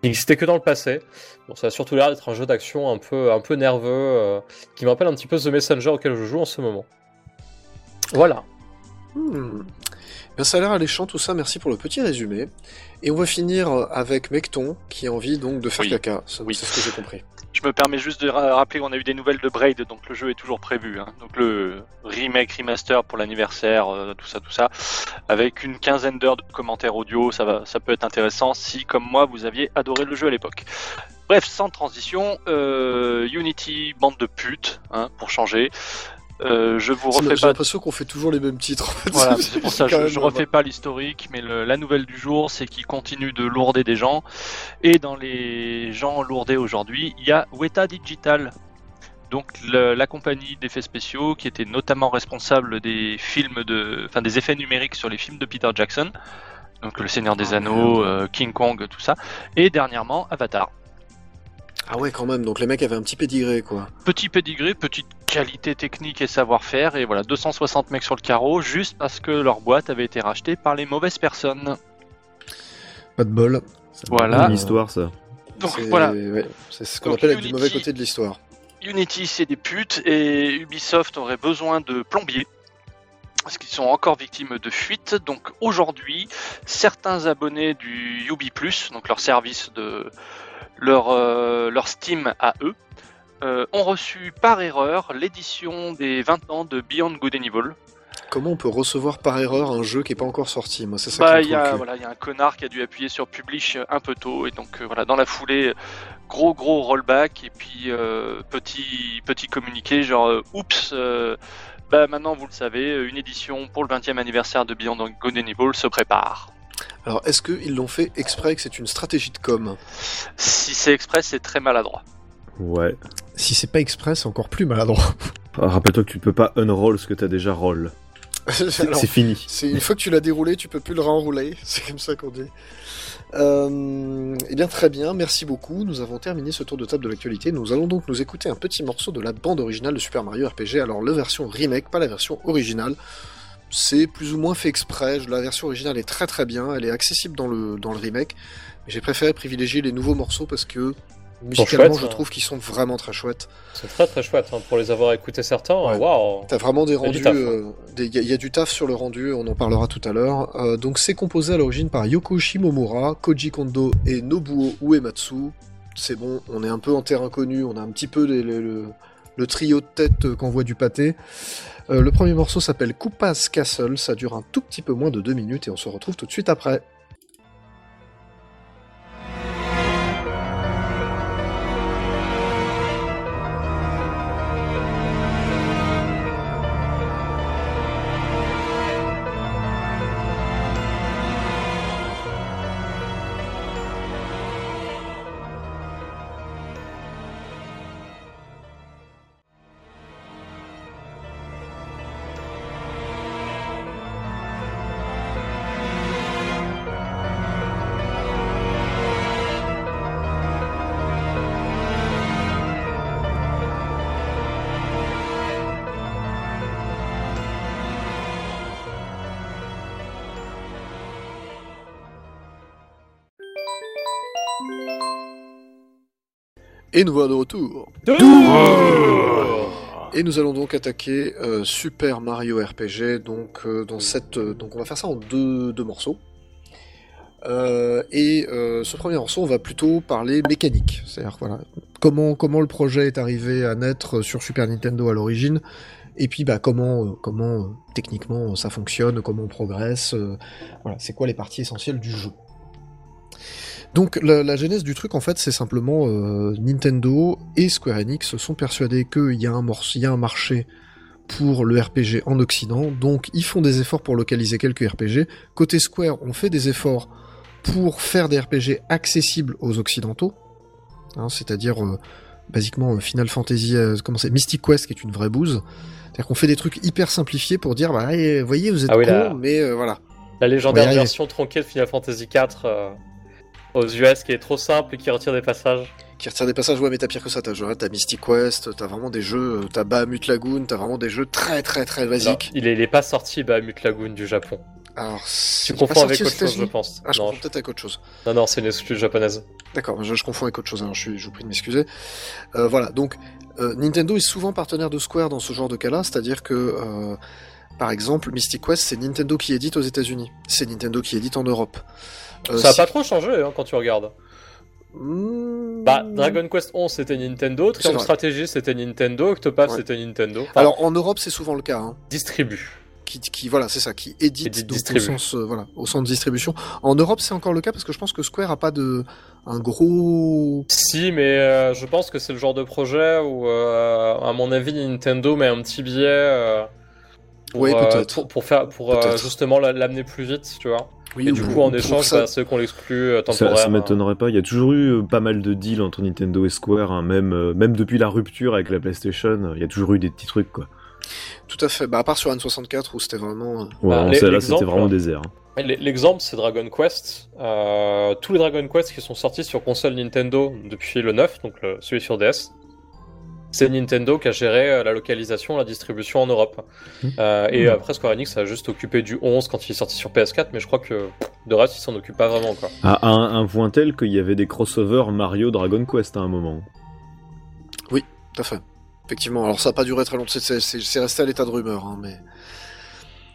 qui n'existaient que dans le passé. Bon, ça a surtout l'air d'être un jeu d'action un peu, un peu nerveux, qui me un petit peu The Messenger auquel je joue en ce moment. Voilà. Hmm. Bien, ça a l'air alléchant tout ça, merci pour le petit résumé. Et on va finir avec Mecton, qui a envie donc de faire Oui. caca. Oui. C'est ce que j'ai compris. Je me permets juste de ra- rappeler qu'on a eu des nouvelles de Braid, donc le jeu est toujours prévu. hein. Donc le remake, remaster pour l'anniversaire, euh, tout ça, tout ça, avec une quinzaine d'heures de commentaires audio, ça, va, ça peut être intéressant si, comme moi, vous aviez adoré le jeu à l'époque. Bref, sans transition, euh, Unity, bande de putes, hein, pour changer. Euh, je vous refais J'ai pas l'impression qu'on fait toujours les mêmes titres. en fait. voilà, c'est pour ça je, je refais pas l'historique, mais le- la nouvelle du jour, c'est qu'il continue de lourder des gens. Et dans les gens lourdés aujourd'hui, il y a Weta Digital. donc le- la compagnie d'effets spéciaux qui était notamment responsable des films de, enfin des effets numériques sur les films de Peter Jackson, donc Le Seigneur des Ah, Anneaux, euh, King Kong, tout ça, et dernièrement Avatar. Ah ouais, quand même. Donc les mecs avaient un petit pédigré, quoi. Petit pédigré, petite qualité technique et savoir-faire, et voilà 260 mecs sur le carreau, juste parce que leur boîte avait été rachetée par les mauvaises personnes. Pas de bol. C'est Voilà. une histoire, ça. Donc C'est- voilà, ouais, c'est ce qu'on appelle être du Unity- mauvais côté de l'histoire. Unity c'est des putes et Ubisoft aurait besoin de plombiers. Parce qu'ils sont encore victimes de fuites. Donc aujourd'hui, certains abonnés du Ubi donc leur service de leur, euh, leur Steam à eux, euh, ont reçu par erreur l'édition des 20 ans de Beyond Good and Evil. Comment on peut recevoir par erreur un jeu qui est pas encore sorti Moi, c'est ça Bah, qui me y, a, voilà, il y a un connard qui a dû appuyer sur Publish un peu tôt, et donc euh, voilà, dans la foulée, gros gros rollback, et puis petit, petit communiqué genre oups, bah maintenant vous le savez, une édition pour le 20e anniversaire de Beyond Good and Evil se prépare. Alors, est-ce qu'ils l'ont fait exprès que c'est une stratégie de com? Si c'est express, c'est très maladroit. Ouais. Si c'est pas exprès, c'est encore plus maladroit. Ah, Rappelle-toi que tu peux pas unroll ce que t'as déjà roll. C'est fini. Une fois que tu l'as déroulé, tu peux plus le renrouler. C'est comme ça qu'on dit. Euh, eh bien, très bien. Merci beaucoup. Nous avons terminé ce tour de table de l'actualité. Nous allons donc nous écouter un petit morceau de la bande originale de Super Mario RPG. Alors, la version remake, pas la version originale. C'est plus ou moins fait exprès. La version originale est très très bien. Elle est accessible dans le, dans le remake. Mais j'ai préféré privilégier les nouveaux morceaux parce que musicalement, je hein. trouve qu'ils sont vraiment très chouettes. C'est très très chouette hein, pour les avoir écoutés certains. Ouais. Waouh! T'as vraiment des rendus. hein. euh, des- Il y, a- il y a du taf sur le rendu, on en parlera tout à l'heure. Euh, donc c'est composé à l'origine par Yoko Shimomura, Koji Kondo et Nobuo Uematsu. C'est bon, on est un peu en terrain connu, on a un petit peu les- les- le, le trio de tête euh, qu'envoie du pâté. Euh, le premier morceau s'appelle Koopa's Castle, ça dure un tout petit peu moins de deux minutes et on se retrouve tout de suite après. Et nous voilà de retour. Et nous allons donc attaquer euh, Super Mario RPG. Donc, euh, dans cette, euh, donc on va faire ça en deux, deux morceaux. Et ce premier morceau, on va plutôt parler mécanique. C'est-à-dire voilà, comment, comment le projet est arrivé à naître sur Super Nintendo à l'origine. Et puis bah, comment, comment techniquement ça fonctionne, comment on progresse. voilà, c'est quoi les parties essentielles du jeu. Donc la, la genèse du truc en fait c'est simplement euh, Nintendo et Square Enix se sont persuadés qu'il y, a un y a un marché pour le RPG en Occident, donc ils font des efforts pour localiser quelques RPG. Côté Square, on fait des efforts pour faire des RPG accessibles aux Occidentaux, hein, c'est-à-dire euh, basiquement euh, Final Fantasy, euh, comment c'est, Mystic Quest qui est une vraie bouse. C'est-à-dire qu'on fait des trucs hyper simplifiés pour dire, bah, eh, voyez, vous êtes Ah oui, cons, là. mais euh, voilà. La légendaire version tronquée de Final Fantasy IV euh, aux US qui est trop simple et qui retire des passages. qui retire des passages, ouais, mais t'as pire que ça, t'as genre, t'as Mystic Quest, t'as vraiment des jeux, euh, t'as Bahamut Lagoon, t'as vraiment des jeux très très très Non, basiques. il, est, il est pas sorti Bahamut Lagoon du Japon. Alors, Tu confonds avec autre chose, je pense. Ah, je non, confonds peut-être avec autre chose. non, non, c'est une excuse japonaise. D'accord, je, je confonds avec autre chose, alors je, suis, je vous prie de m'excuser. Euh, voilà, donc euh, Nintendo est souvent partenaire de Square dans ce genre de cas-là, c'est-à-dire que, euh, par exemple, Mystic Quest, c'est Nintendo qui édite aux États-Unis, c'est Nintendo qui édite en Europe. Euh, Ça a si- pas trop changé hein, quand tu regardes. Hmm, Bah, Dragon Quest 11 c'était Nintendo, vrai. Strategy c'était Nintendo, Octopath Ouais. c'était Nintendo. Enfin, Alors en Europe, c'est souvent le cas. Hein. distribue. qui, qui voilà, c'est ça, qui édite Édite, donc, au sens euh, voilà, au sens de distribution. En Europe, c'est encore le cas parce que je pense que Square a pas de un gros Si, mais euh, je pense que c'est le genre de projet où, euh, à mon avis, Nintendo met un petit billet pour, peut-être. pour, pour faire, pour justement la- l'amener plus vite, tu vois. Oui, Et du coup, en échange, ça- bah, ceux qu'on l'exclut euh, Ça, temporaire. ça m'étonnerait pas. Il y a toujours eu euh, pas mal de deals entre Nintendo et Square, hein, même, euh, même depuis la rupture avec la PlayStation. euh, Il y a toujours eu des petits trucs, quoi. Tout à fait. Bah, à part sur N64 où c'était vraiment. euh, Ouais, Bah, là, l'exemple, c'était vraiment hein. désert. L- L'exemple, c'est Dragon Quest. Euh, tous les Dragon Quest qui sont sortis sur console Nintendo depuis le 9, donc le- celui sur DS, c'est Nintendo qui a géré euh, la localisation, la distribution en Europe. Mmh. Euh, et Mmh. après, Square Enix a juste occupé du 11 quand il est sorti sur PS4, mais je crois que de reste, il s'en occupe pas vraiment. Quoi. À un, un point tel qu'il y avait des crossovers Mario Dragon Quest à un moment. Tout à fait. Effectivement. Alors, ça n'a pas duré très longtemps. C'est- C'est c'est- c'est resté à l'état de rumeur, hein, mais.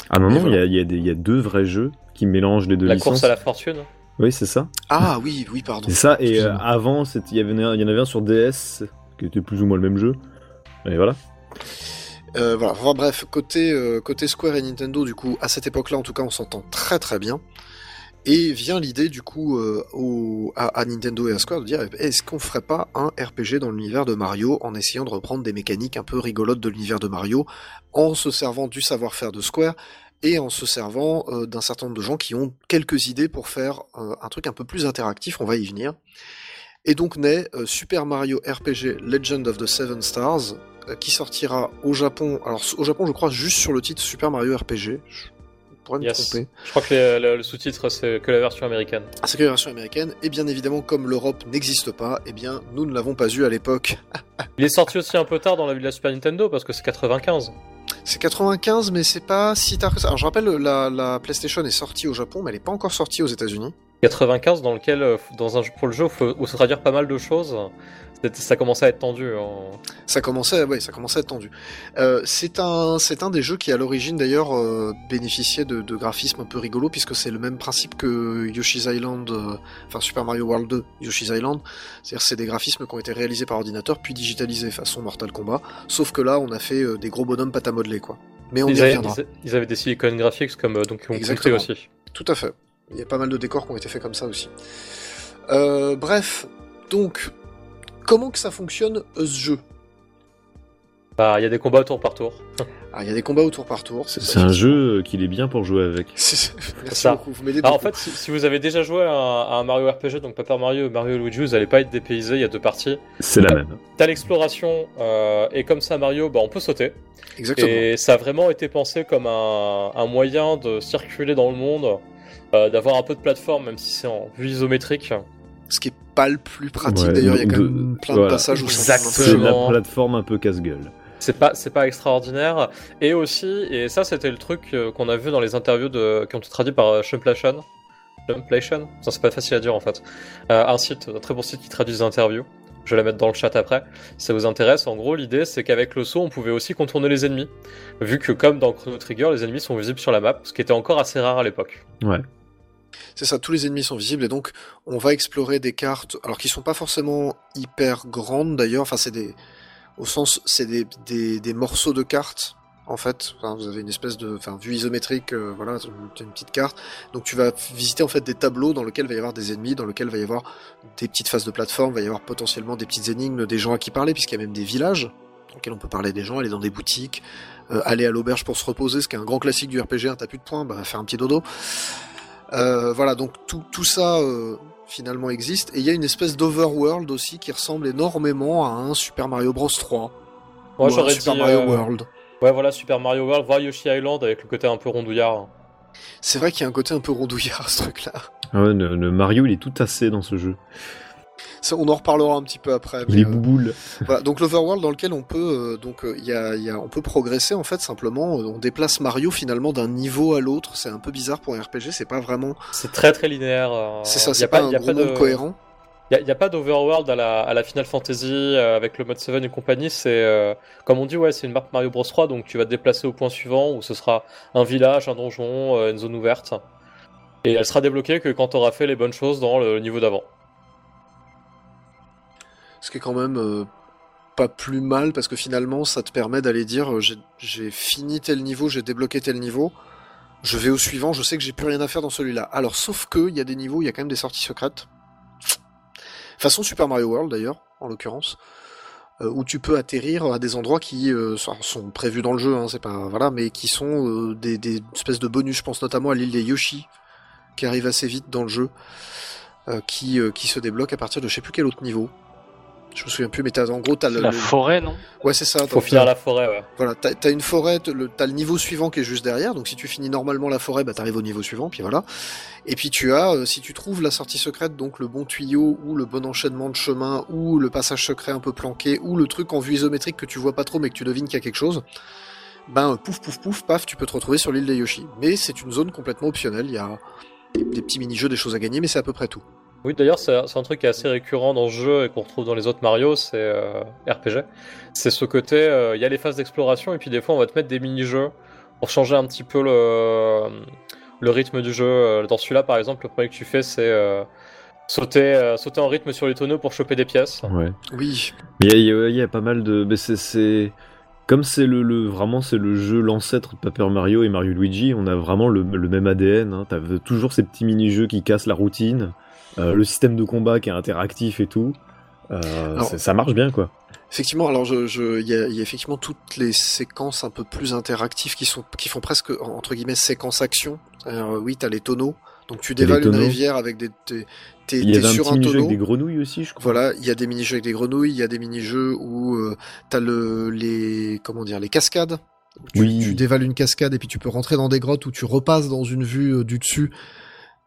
À un moment, voilà. il y, a, il y a des- il y a deux vrais jeux qui mélangent les deux La licences. course à la fortune. Oui, c'est ça. Ah oui, oui, pardon. C'est ça. Et euh, avant, c'était- il y, avait, il y en avait un sur DS qui était plus ou moins le même jeu. Et voilà. Euh, voilà. Bref, côté, euh, côté Square et Nintendo, du coup, à cette époque-là, en tout cas, on s'entend très très bien. Et vient l'idée, du coup, euh, à, à Nintendo et à Square de dire est-ce qu'on ferait pas un RPG dans l'univers de Mario en essayant de reprendre des mécaniques un peu rigolotes de l'univers de Mario, en se servant du savoir-faire de Square et en se servant d'un certain nombre de gens qui ont quelques idées pour faire un truc un peu plus interactif, on va y venir. Et donc naît euh, Super Mario RPG Legend of the Seven Stars, euh, qui sortira au Japon. Alors au Japon, je crois juste sur le titre Super Mario RPG. Je pourrais me Yes. tromper. Je crois que les- le, le sous-titre, c'est que la version américaine. Ah, C'est que la version américaine. Et bien évidemment, comme l'Europe n'existe pas, eh bien nous ne l'avons pas eu à l'époque. Il est sorti aussi un peu tard dans la vie de la Super Nintendo, parce que c'est 95. C'est 95, mais c'est pas si tard que ça. Alors je rappelle, la, la PlayStation est sortie au Japon, mais elle n'est pas encore sortie aux États-Unis. 95 dans lequel, euh, dans un jeu pour le jeu, faut, où se traduire pas mal de choses. Ça commençait à être tendu. hein. Ça commençait, ouais, ça commençait à être tendu. Euh, c'est un, c'est un des jeux qui à l'origine d'ailleurs euh, bénéficiait de, de graphismes un peu rigolos puisque c'est le même principe que Yoshi's Island, euh, enfin Super Mario World 2, Yoshi's Island. C'est-à-dire c'est des graphismes qui ont été réalisés par ordinateur puis digitalisés façon Mortal Kombat. Sauf que là on a fait des gros bonhommes pâte à modeler quoi. Mais on Ils y avaient, reviendra. ils- avaient des silicon graphics comme donc Exactement. aussi. Tout à fait. Il y a pas mal de décors qui ont été faits comme ça aussi. Euh, bref, donc comment que ça fonctionne euh, ce jeu? Bah, il y a des combats tour par tour. Ah, il y a des combats au tour par tour. C'est c'est un jeu euh, qu'il est bien pour jouer avec. C'est- Merci ça. beaucoup, vous m'aidez Alors, en fait, si, si vous avez déjà joué à un, à un Mario RPG, donc Paper Mario et Mario Luigi, vous allez pas être dépaysé, il y a deux parties. C'est la même. T'as l'exploration, euh, et comme ça, Mario, bah, on peut sauter. Exactement. Et ça a vraiment été pensé comme un, un moyen de circuler dans le monde, euh, d'avoir un peu de plateforme, même si c'est en vue isométrique. Ce qui est pas le plus pratique Ouais, d'ailleurs, il y a quand de- même plein de passages où Exactement. ça C'est la plateforme un peu casse-gueule. C'est pas, c'est pas extraordinaire. Et aussi, et ça c'était le truc euh, qu'on a vu dans les interviews de, qui ont été traduits par euh, Shumplation. Shumplation? Ça c'est pas facile à dire en fait. Euh, un site, un très bon site qui traduit des interviews. Je vais la mettre dans le chat après. Si ça vous intéresse, en gros l'idée c'est qu'avec le saut on pouvait aussi contourner les ennemis. Vu que comme dans Chrono Trigger, les ennemis sont visibles sur la map, ce qui était encore assez rare à l'époque. Ouais. C'est ça, tous les ennemis sont visibles et donc on va explorer des cartes, alors qui sont pas forcément hyper grandes d'ailleurs, enfin c'est des, au sens, c'est des, des, des morceaux de cartes en fait. Vous avez une espèce de, enfin vue isométrique, euh, voilà, une, une petite carte. Donc tu vas visiter en fait des tableaux dans lesquels va y avoir des ennemis, dans lesquels va y avoir des petites phases de plateforme, va y avoir potentiellement des petites énigmes, des gens à qui parler puisqu'il y a même des villages dans lesquels on peut parler des gens, aller dans des boutiques, euh, aller à l'auberge pour se reposer, ce qui est un grand classique du RPG, un t'as plus de points, bah faire un petit dodo. Euh, voilà, donc tout, tout ça euh, finalement existe. Et il y a une espèce d'overworld aussi qui ressemble énormément à un Super Mario Bros 3. Moi j'aurais Super dit. Mario euh, World. Ouais voilà, Super Mario World, voir Yoshi Island avec le côté un peu rondouillard. C'est vrai qu'il y a un côté un peu rondouillard ce truc-là. Ah ouais, le, le Mario, il est tout tassé dans ce jeu. Ça, on en reparlera un petit peu après. Est euh, voilà. Donc l'overworld dans lequel on peut euh, donc euh, il y a, il y a- on peut progresser en fait simplement. euh, on déplace Mario finalement d'un niveau à l'autre. C'est un peu bizarre pour un RPG. C'est pas vraiment. C'est très très linéaire. euh, c'est ça. C'est pas, un a gros de- monde cohérent. Il n'y a, pas d'overworld à la, à la Final Fantasy euh, avec le mode 7 et compagnie. C'est euh, comme on dit, ouais, c'est une map Mario Bros 3, donc tu vas te déplacer au point suivant où ce sera un village, un donjon, euh, une zone ouverte. Et elle sera débloquée que quand tu auras fait les bonnes choses dans le niveau d'avant. Ce qui est quand même euh, pas plus mal parce que finalement ça te permet d'aller dire euh, j'ai- fini tel niveau, j'ai débloqué tel niveau, je vais au suivant, je sais que j'ai plus rien à faire dans celui-là. Alors sauf que il y a des niveaux, il y a quand même des sorties secrètes. Façon Super Mario World d'ailleurs, en l'occurrence, euh, où tu peux atterrir à des endroits qui sont- prévus dans le jeu, hein, c'est pas voilà, mais qui sont des, des espèces de bonus. Je pense notamment à l'île des Yoshi, qui arrive assez vite dans le jeu, qui, qui se débloque à partir de je sais plus quel autre niveau. Je me souviens plus, mais t'as, en gros, t'as le, La le- forêt, non? Ouais, c'est ça. Faut finir la forêt, ouais. Voilà, t'as, une forêt, t'as le, niveau suivant qui est juste derrière. Donc si tu finis normalement la forêt, bah t'arrives au niveau suivant, puis voilà. Et puis tu as, euh, si tu trouves la sortie secrète, donc le bon tuyau ou le bon enchaînement de chemin ou le passage secret un peu planqué ou le truc en vue isométrique que tu vois pas trop mais que tu devines qu'il y a quelque chose, ben pouf pouf pouf paf, tu peux te retrouver sur l'île des Yoshi. Mais c'est une zone complètement optionnelle. Il y a des, des petits mini-jeux, des choses à gagner, mais c'est à peu près tout. Oui, d'ailleurs, c'est un truc qui est assez récurrent dans ce jeu et qu'on retrouve dans les autres Mario, c'est euh, RPG. C'est ce côté, euh, il y a les phases d'exploration et puis des fois on va te mettre des mini-jeux pour changer un petit peu le, le rythme du jeu. Euh, Dans celui-là, par exemple, le premier que tu fais, c'est euh, sauter, euh, sauter en rythme sur les tonneaux pour choper des pièces. Ouais. Oui, Il y a, il y a- il y a pas mal de. mais c'est- c'est. Comme c'est le, le- vraiment c'est le jeu l'ancêtre de Paper Mario et Mario Luigi, on a vraiment le, le même ADN. Hein. T'as toujours ces petits mini-jeux qui cassent la routine, euh, le système de combat qui est interactif et tout. Euh, Alors- ça marche bien quoi. Effectivement, alors je, je, il y a, il y a effectivement toutes les séquences un peu plus interactives qui sont, qui font presque entre guillemets séquence action. Euh, oui, t'as les tonneaux, donc tu Il dévales les une rivière avec des, t'es, t'es- Il y t'es avait un sur petit un tonneau. avec des grenouilles aussi, je crois. Voilà, il y a des mini-jeux avec des grenouilles, il y a des mini-jeux où euh, t'as le, les, comment dire, les cascades. Tu, Oui. tu dévales une cascade et puis tu peux rentrer dans des grottes où tu repasses dans une vue euh, du dessus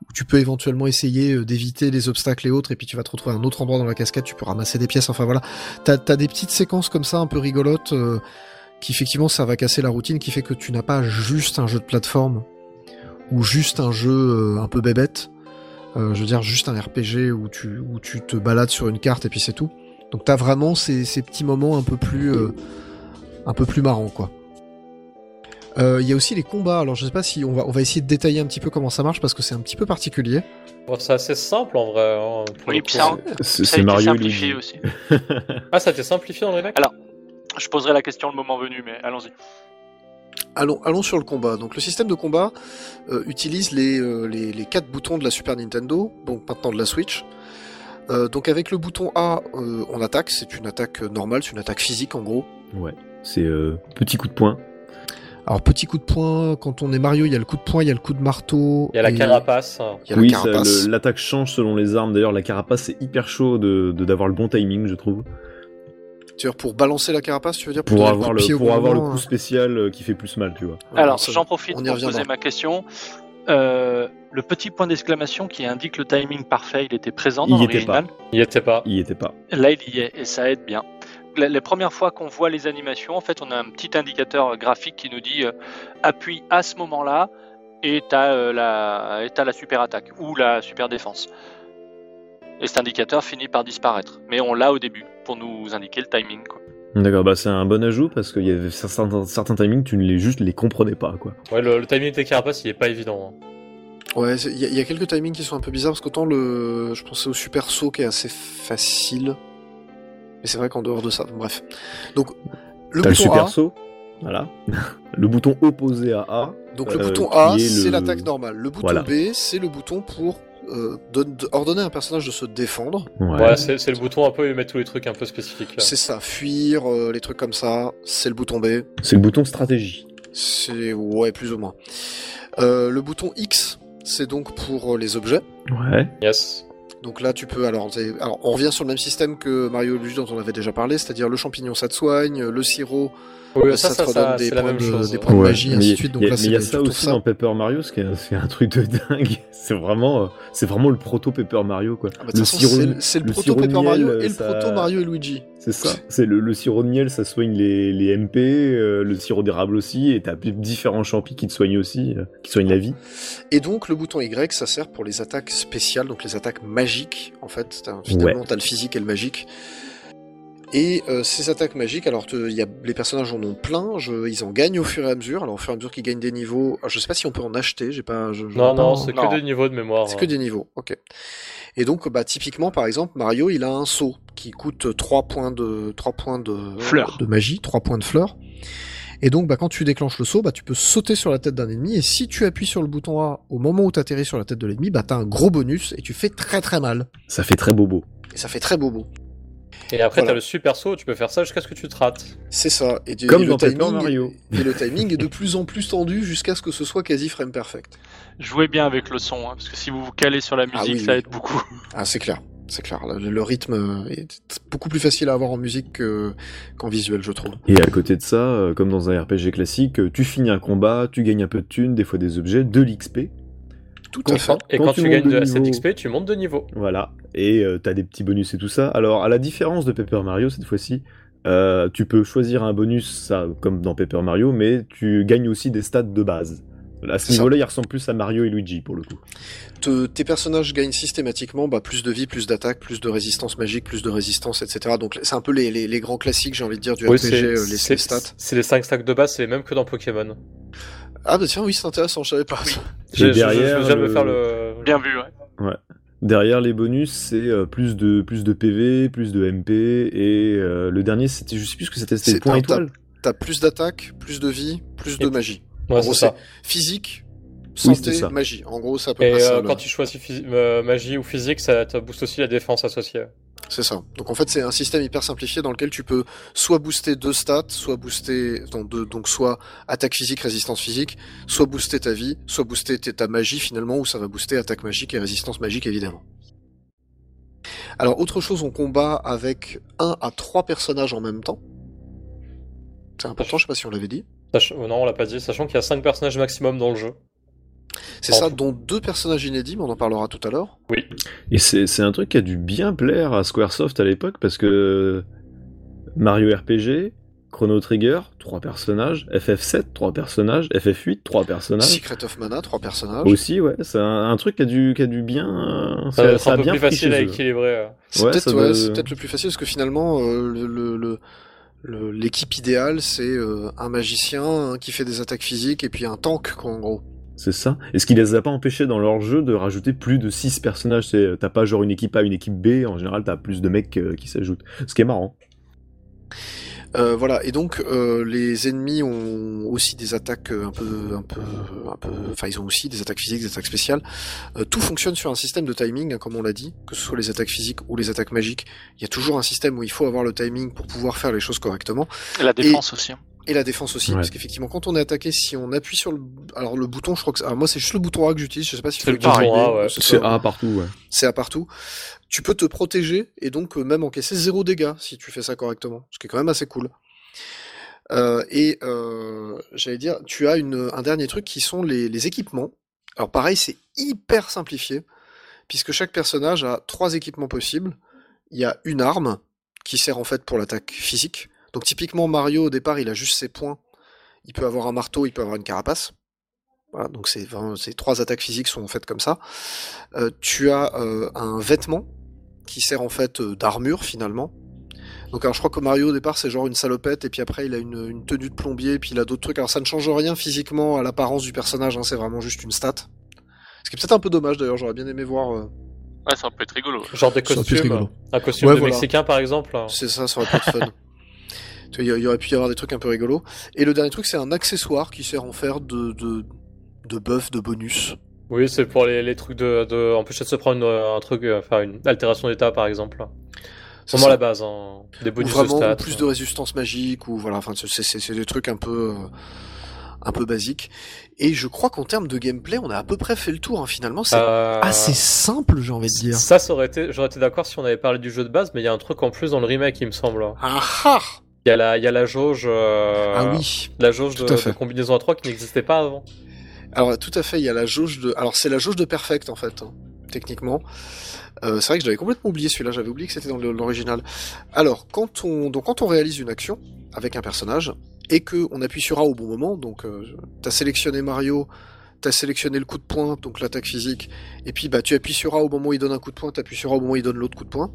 où tu peux éventuellement essayer euh, d'éviter les obstacles et autres et puis tu vas te retrouver à un autre endroit dans la cascade, tu peux ramasser des pièces, enfin voilà. T'as as des petites séquences comme ça un peu rigolotes euh, qui effectivement ça va casser la routine, qui fait que tu n'as pas juste un jeu de plateforme ou juste un jeu euh, un peu bébête. Je veux dire juste un RPG où tu, où tu te balades sur une carte et puis c'est tout. Donc t'as vraiment ces, petits moments un peu plus un peu plus marrants quoi. Euh, Il y a aussi les combats. Alors je sais pas si on va on va essayer de détailler un petit peu comment ça marche parce que c'est un petit peu particulier. Bon, c'est assez simple en vrai. hein, Oui, puis ça, C'est Mario simplifié aussi. Ah, ça a été simplifié dans les mecs Alors, Je poserai la question le moment venu, mais allons-y. Allons, allons sur le combat. Donc le système de combat euh, utilise les, euh, les, les quatre boutons de la Super Nintendo, donc maintenant de la Switch. Euh, donc avec le bouton A, euh, on attaque, c'est une attaque euh, normale, c'est une attaque physique en gros. Ouais. C'est euh, petit coup de poing. Alors petit coup de poing, quand on est Mario, il y a le coup de poing, il y a le coup de marteau. Il y a la carapace. Y a oui, l'attaque change selon les armes. D'ailleurs, la carapace, c'est hyper chaud de de- d'avoir le bon timing, je trouve. Tu veux dire, pour balancer la carapace, tu veux dire Pour avoir le, pour avoir le coup hein. spécial euh, qui fait plus mal, tu vois. Alors, j'en profite on y pour poser ma question. Euh, le petit point d'exclamation qui indique le timing parfait, il était présent Il dans l'original. Il y était pas. Il y était pas. Là, il y est, et ça aide bien. La- Les premières fois qu'on voit les animations, en fait, on a un petit indicateur graphique qui nous dit euh, appuie à ce moment-là et t'as euh, la, et t'as la super attaque ou la super défense. Et cet indicateur finit par disparaître. Mais on l'a au début pour nous indiquer le timing. Quoi. D'accord, bah c'est un bon ajout parce qu'il y avait certains, certains timings, tu ne les juste les comprenais pas, quoi. Ouais, le, le timing des carapaces, il est pas évident. hein. Ouais, il y, y a quelques timings qui sont un peu bizarres parce qu'autant le, je pensais au super saut qui est assez facile, mais c'est vrai qu'en dehors de ça, bref. Donc le T'as le bouton super A, saut, voilà. le bouton opposé à A. donc le euh, bouton A, est c'est le- l'attaque normale. Le bouton Voilà. B, c'est le bouton pour euh, de- ordonner à un personnage de se défendre. Ouais. Ouais, c'est c'est le bouton un peu, il met tous les trucs un peu spécifiques. là. C'est ça, fuir, euh, les trucs comme ça. C'est le bouton B. C'est le bouton stratégie. C'est ouais, plus ou moins. Euh, le bouton X, c'est donc pour euh, les objets. Ouais. Yes. Donc là, tu peux. Alors, on revient sur le même système que Mario et Luigi dont on avait déjà parlé, c'est-à-dire le champignon, ça te soigne, le sirop, Oui, ça, ça, te redonne ça, des points de, des points de Ouais, magie, mais ainsi il de y a- suite. Donc y a- là, mais c'est il y a ça aussi dans Paper Mario, ce qui est, un truc de dingue. C'est vraiment, euh, c'est vraiment le proto Paper Mario, quoi. Ah bah, le sirop, c'est le- le, proto Paper miel, Mario euh, et le ça- proto Mario et Luigi. c'est ça. C'est le, le sirop de miel, ça soigne les, les MP, euh, le sirop d'érable aussi, et t'as différents champis qui te soignent aussi, euh, qui soignent la vie. Et donc le bouton Y, ça sert pour les attaques spéciales, donc les attaques magiques. En fait, finalement, t'as le physique et le magique. Et euh, ces attaques magiques, alors te- il y a, les personnages en ont plein, je- ils en gagnent au fur et à mesure. Alors au fur et à mesure qu'ils gagnent des niveaux, alors, je sais pas si on peut en acheter, j'ai pas. Je, je Non, non, c'est que des niveaux de mémoire. C'est hein. que des niveaux, ok. Et donc, bah, typiquement, par exemple, Mario, il a un saut qui coûte 3 points de, 3 points de, Fleurs. de magie, 3 points de fleurs. Et donc, bah, quand tu déclenches le saut, bah, tu peux sauter sur la tête d'un ennemi, et si tu appuies sur le bouton A au moment où tu atterris sur la tête de l'ennemi, bah, t'as un gros bonus, et tu fais très très mal. Ça fait très bobo. Et ça fait très bobo. Et après, Voilà. t'as le super saut, tu peux faire ça jusqu'à ce que tu te rates. C'est ça. Et, du- Comme et dans le timing, Mario. Et le timing est de plus en plus tendu jusqu'à ce que ce soit quasi frame perfect. Jouez bien avec le son, hein, parce que si vous vous calez sur la musique, Ah oui, ça oui. aide beaucoup. Ah, c'est clair. C'est clair. Le, le rythme est beaucoup plus facile à avoir en musique que- qu'en visuel, je trouve. Et à côté de ça, euh, comme dans un RPG classique, tu finis un combat, tu gagnes un peu de thunes, des fois des objets, de l'XP. Tout à fait. et Quand quand tu tu, gagnes de d'XP, tu montes de niveau. Voilà. Et euh, t'as des petits bonus et tout ça. Alors, à la différence de Paper Mario, cette fois-ci, euh, tu peux choisir un bonus, ça, comme dans Paper Mario, mais tu gagnes aussi des stats de base. À ce niveau-là, il ressemble plus à Mario et Luigi, pour le coup. Te- tes personnages gagnent systématiquement bah, plus de vie, plus d'attaque, plus de résistance magique, plus de résistance, etc. Donc c'est un peu les, les, les grands classiques, j'ai envie de dire, du Oui, RPG, c'est euh, les, les stats. c'est les 5 stacks de base, c'est les mêmes que dans Pokémon. Ah bah tiens, oui, c'est intéressant, je savais pas. Oui. Je, je- je- derrière, je le- faire le. Bien vu, ouais. Derrière les bonus, c'est euh, plus de plus de PV, plus de MP, et euh, le dernier, c'était, je sais plus ce que c'était, c'était C'est point étoile. T'as plus d'attaque, plus de vie, plus de magie. Ouais, En gros, c'est ça. Physique, santé, ça. magie. En gros, c'est à peu Et ça. euh, quand tu choisis euh, magie ou physique, ça te booste aussi la défense associée. C'est ça. Donc en fait, c'est un système hyper simplifié dans lequel tu peux soit booster deux stats, soit booster donc, deux- donc soit attaque physique, résistance physique, soit booster ta vie, soit booster ta ta magie finalement, où ça va booster attaque magique et résistance magique évidemment. Alors autre chose, on combat avec un à trois personnages en même temps. C'est important, je sais pas si on l'avait dit. Sach- oh non, on l'a pas dit, sachant qu'il y a 5 personnages maximum dans le jeu. C'est ça, dont deux personnages inédits, mais on en parlera tout à l'heure. Et c'est, un truc qui a dû bien plaire à Squaresoft à l'époque, parce que Mario RPG, Chrono Trigger, trois personnages, FF7, trois personnages, FF8, trois personnages. Secret of Mana, trois personnages. Aussi, ouais, c'est un, un truc qui a dû, qui a dû bien. euh, Ça, ça, c'est ça un a peu bien plus facile à équilibrer. euh. C'est Ouais, peut-être ouais, doit- le plus facile parce que finalement euh, le- le- le- le- l'équipe idéale c'est euh, un magicien qui fait des attaques physiques et puis un tank quoi en gros. C'est ça. Et ce qui les a pas empêchés dans leur jeu de rajouter plus de 6 personnages? T'as pas genre une équipe A, une équipe B? En général, t'as plus de mecs euh, qui s'ajoutent. Ce qui est marrant. Euh, voilà et donc euh, les ennemis ont aussi des attaques euh, un peu un peu un peu enfin ils ont aussi des attaques physiques des attaques spéciales. Euh, tout fonctionne sur un système de timing hein, comme on l'a dit que ce soit les attaques physiques ou les attaques magiques. Il y a toujours un système où il faut avoir le timing pour pouvoir faire les choses correctement. Et la défense aussi. hein. Et la défense aussi, Ouais. parce qu'effectivement, quand on est attaqué, si on appuie sur le, alors le bouton, je crois que, c'est- alors moi c'est juste le bouton A que j'utilise, je sais pas si C'est le bouton A, ouais. c'est. A partout, ouais. C'est à partout. Tu peux te protéger et donc euh, même encaisser zéro dégâts si tu fais ça correctement, ce qui est quand même assez cool. Euh, et euh, j'allais dire, tu as un dernier truc qui sont les, équipements. Alors pareil, c'est hyper simplifié, puisque chaque personnage a trois équipements possibles. Il y a une arme qui sert en fait pour l'attaque physique. Donc typiquement Mario au départ, il a juste ses points. Il peut avoir un marteau, il peut avoir une carapace. Voilà, donc ces trois attaques physiques sont faites comme ça. Tu as un vêtement qui sert en fait euh, d'armure finalement. Donc alors je crois que Mario au départ c'est genre une salopette et puis après il a une, une tenue de plombier et puis il a d'autres trucs. Alors ça ne change rien physiquement à l'apparence du personnage, hein, c'est vraiment juste une stat. Ce qui est peut-être un peu dommage d'ailleurs, j'aurais bien aimé voir. euh, Ouais, ça peut être rigolo. Genre des costumes. Un costume Ouais, de voilà. Mexicain par exemple. C'est ça, ça aurait pu être fun. Il y aurait pu y avoir des trucs un peu rigolos. Et le dernier truc c'est un accessoire qui sert en faire de, de, de buff, de bonus. Oui, c'est pour les, les trucs de, de empêcher de se prendre une- un truc, euh, enfin une altération d'état par exemple. C'est Vraiment ça. la base, hein. des Ou bonus de stats. ou plus de résistance magique ou voilà enfin c'est des trucs un peu euh, un peu basiques et je crois qu'en termes de gameplay on a à peu près fait le tour hein, finalement c'est Euh, assez simple j'ai envie de dire Ça, ça aurait été, j'aurais été d'accord si on avait parlé du jeu de base, mais il y a un truc en plus dans le remake, il me semble. ah ah Il y a la, il y a la jauge, euh, ah oui la jauge de, de combinaison à 3 qui n'existait pas avant. Alors tout à fait il y a la jauge de alors c'est la jauge de perfect en fait hein, techniquement. Euh, c'est vrai que j'avais complètement oublié celui-là j'avais oublié que c'était dans l'original. Alors quand on donc quand on réalise une action avec un personnage et que on appuie sur A au bon moment donc euh, t'as sélectionné Mario t'as sélectionné le coup de poing, donc l'attaque physique, et puis bah tu appuies sur A au moment où il donne un coup de poing, t'appuies sur A au moment où il donne l'autre coup de poing,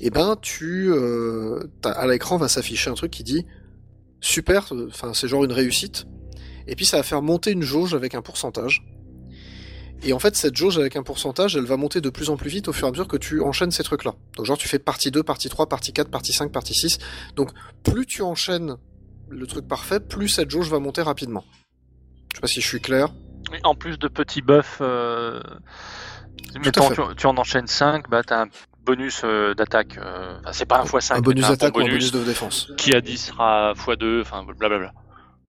et ben tu euh, à l'écran va s'afficher un truc qui dit super, enfin c'est genre une réussite, et puis ça va faire monter une jauge avec un pourcentage. Et en fait, cette jauge avec un pourcentage, elle va monter de plus en plus vite au fur et à mesure que tu enchaînes ces trucs-là. Donc genre tu fais partie 2, partie 3, partie 4, partie 5, partie 6. Donc plus tu enchaînes le truc parfait, plus cette jauge va monter rapidement. Je sais pas si je suis clair. Oui, En plus de petits buffs, euh... mettons tu, tu en enchaînes 5, bah t'as un bonus euh, d'attaque. euh, Enfin, c'est pas un x5. un bonus d'attaque ou un bonus de défense. Qui a 10 sera x2, enfin blablabla.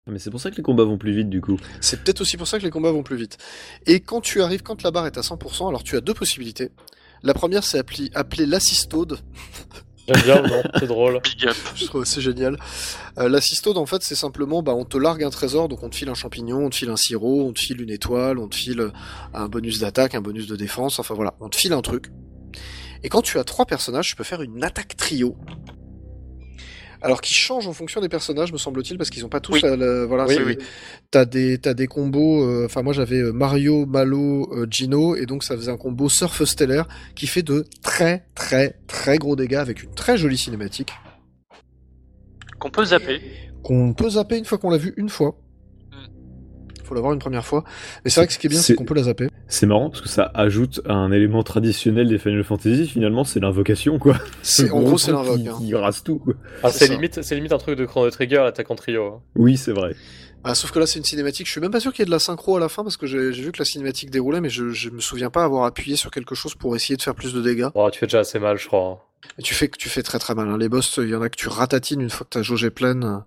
Mais c'est pour ça que les combats vont plus vite du coup. C'est peut-être aussi pour ça que les combats vont plus vite. Et quand tu arrives, quand la barre est à 100%, alors tu as deux possibilités. La première, c'est appeler l'assistode. J'aime bien c'est drôle. Big up. Je trouve c'est génial. Euh, l'assistode, en fait, c'est simplement, bah, on te largue un trésor, donc on te file un champignon, on te file un sirop, on te file une étoile, on te file euh, un bonus d'attaque, un bonus de défense, enfin voilà, on te file un truc. Et quand tu as trois personnages, tu peux faire une attaque trio. Alors qui change en fonction des personnages, me semble-t-il, parce qu'ils ont pas tous Oui. la, la- voilà, Oui, c'est- oui. t'as des t'as des combos. euh, Enfin moi j'avais euh, Mario, Malo, euh, Gino, et donc ça faisait un combo Surf stellaire qui fait de très très très gros dégâts avec une très jolie cinématique Qu'on peut zapper. qu'on peut zapper une fois qu'on l'a vu une fois. Faut l'avoir une première fois. Mais c'est vrai que ce qui est bien, c'est qu'on peut la zapper. C'est marrant parce que ça ajoute un élément traditionnel des Final Fantasy. Finalement, c'est l'invocation quoi. C'est, en gros, c'est qui, hein. qui rase tout. Ah, C'est limite, c'est limite un truc de Chrono Trigger, l'attaque en trio. hein. Oui, c'est vrai. Ah, sauf que là, c'est une cinématique. Je suis même pas sûr qu'il y ait de la synchro à la fin parce que j'ai, vu que la cinématique déroulait, mais je, je me souviens pas avoir appuyé sur quelque chose pour essayer de faire plus de dégâts. Bon, tu fais déjà assez mal, je crois. hein. Et tu fais que tu fais très très mal. hein. Les boss, il y en a que tu ratatines une fois que ta jauge est pleine.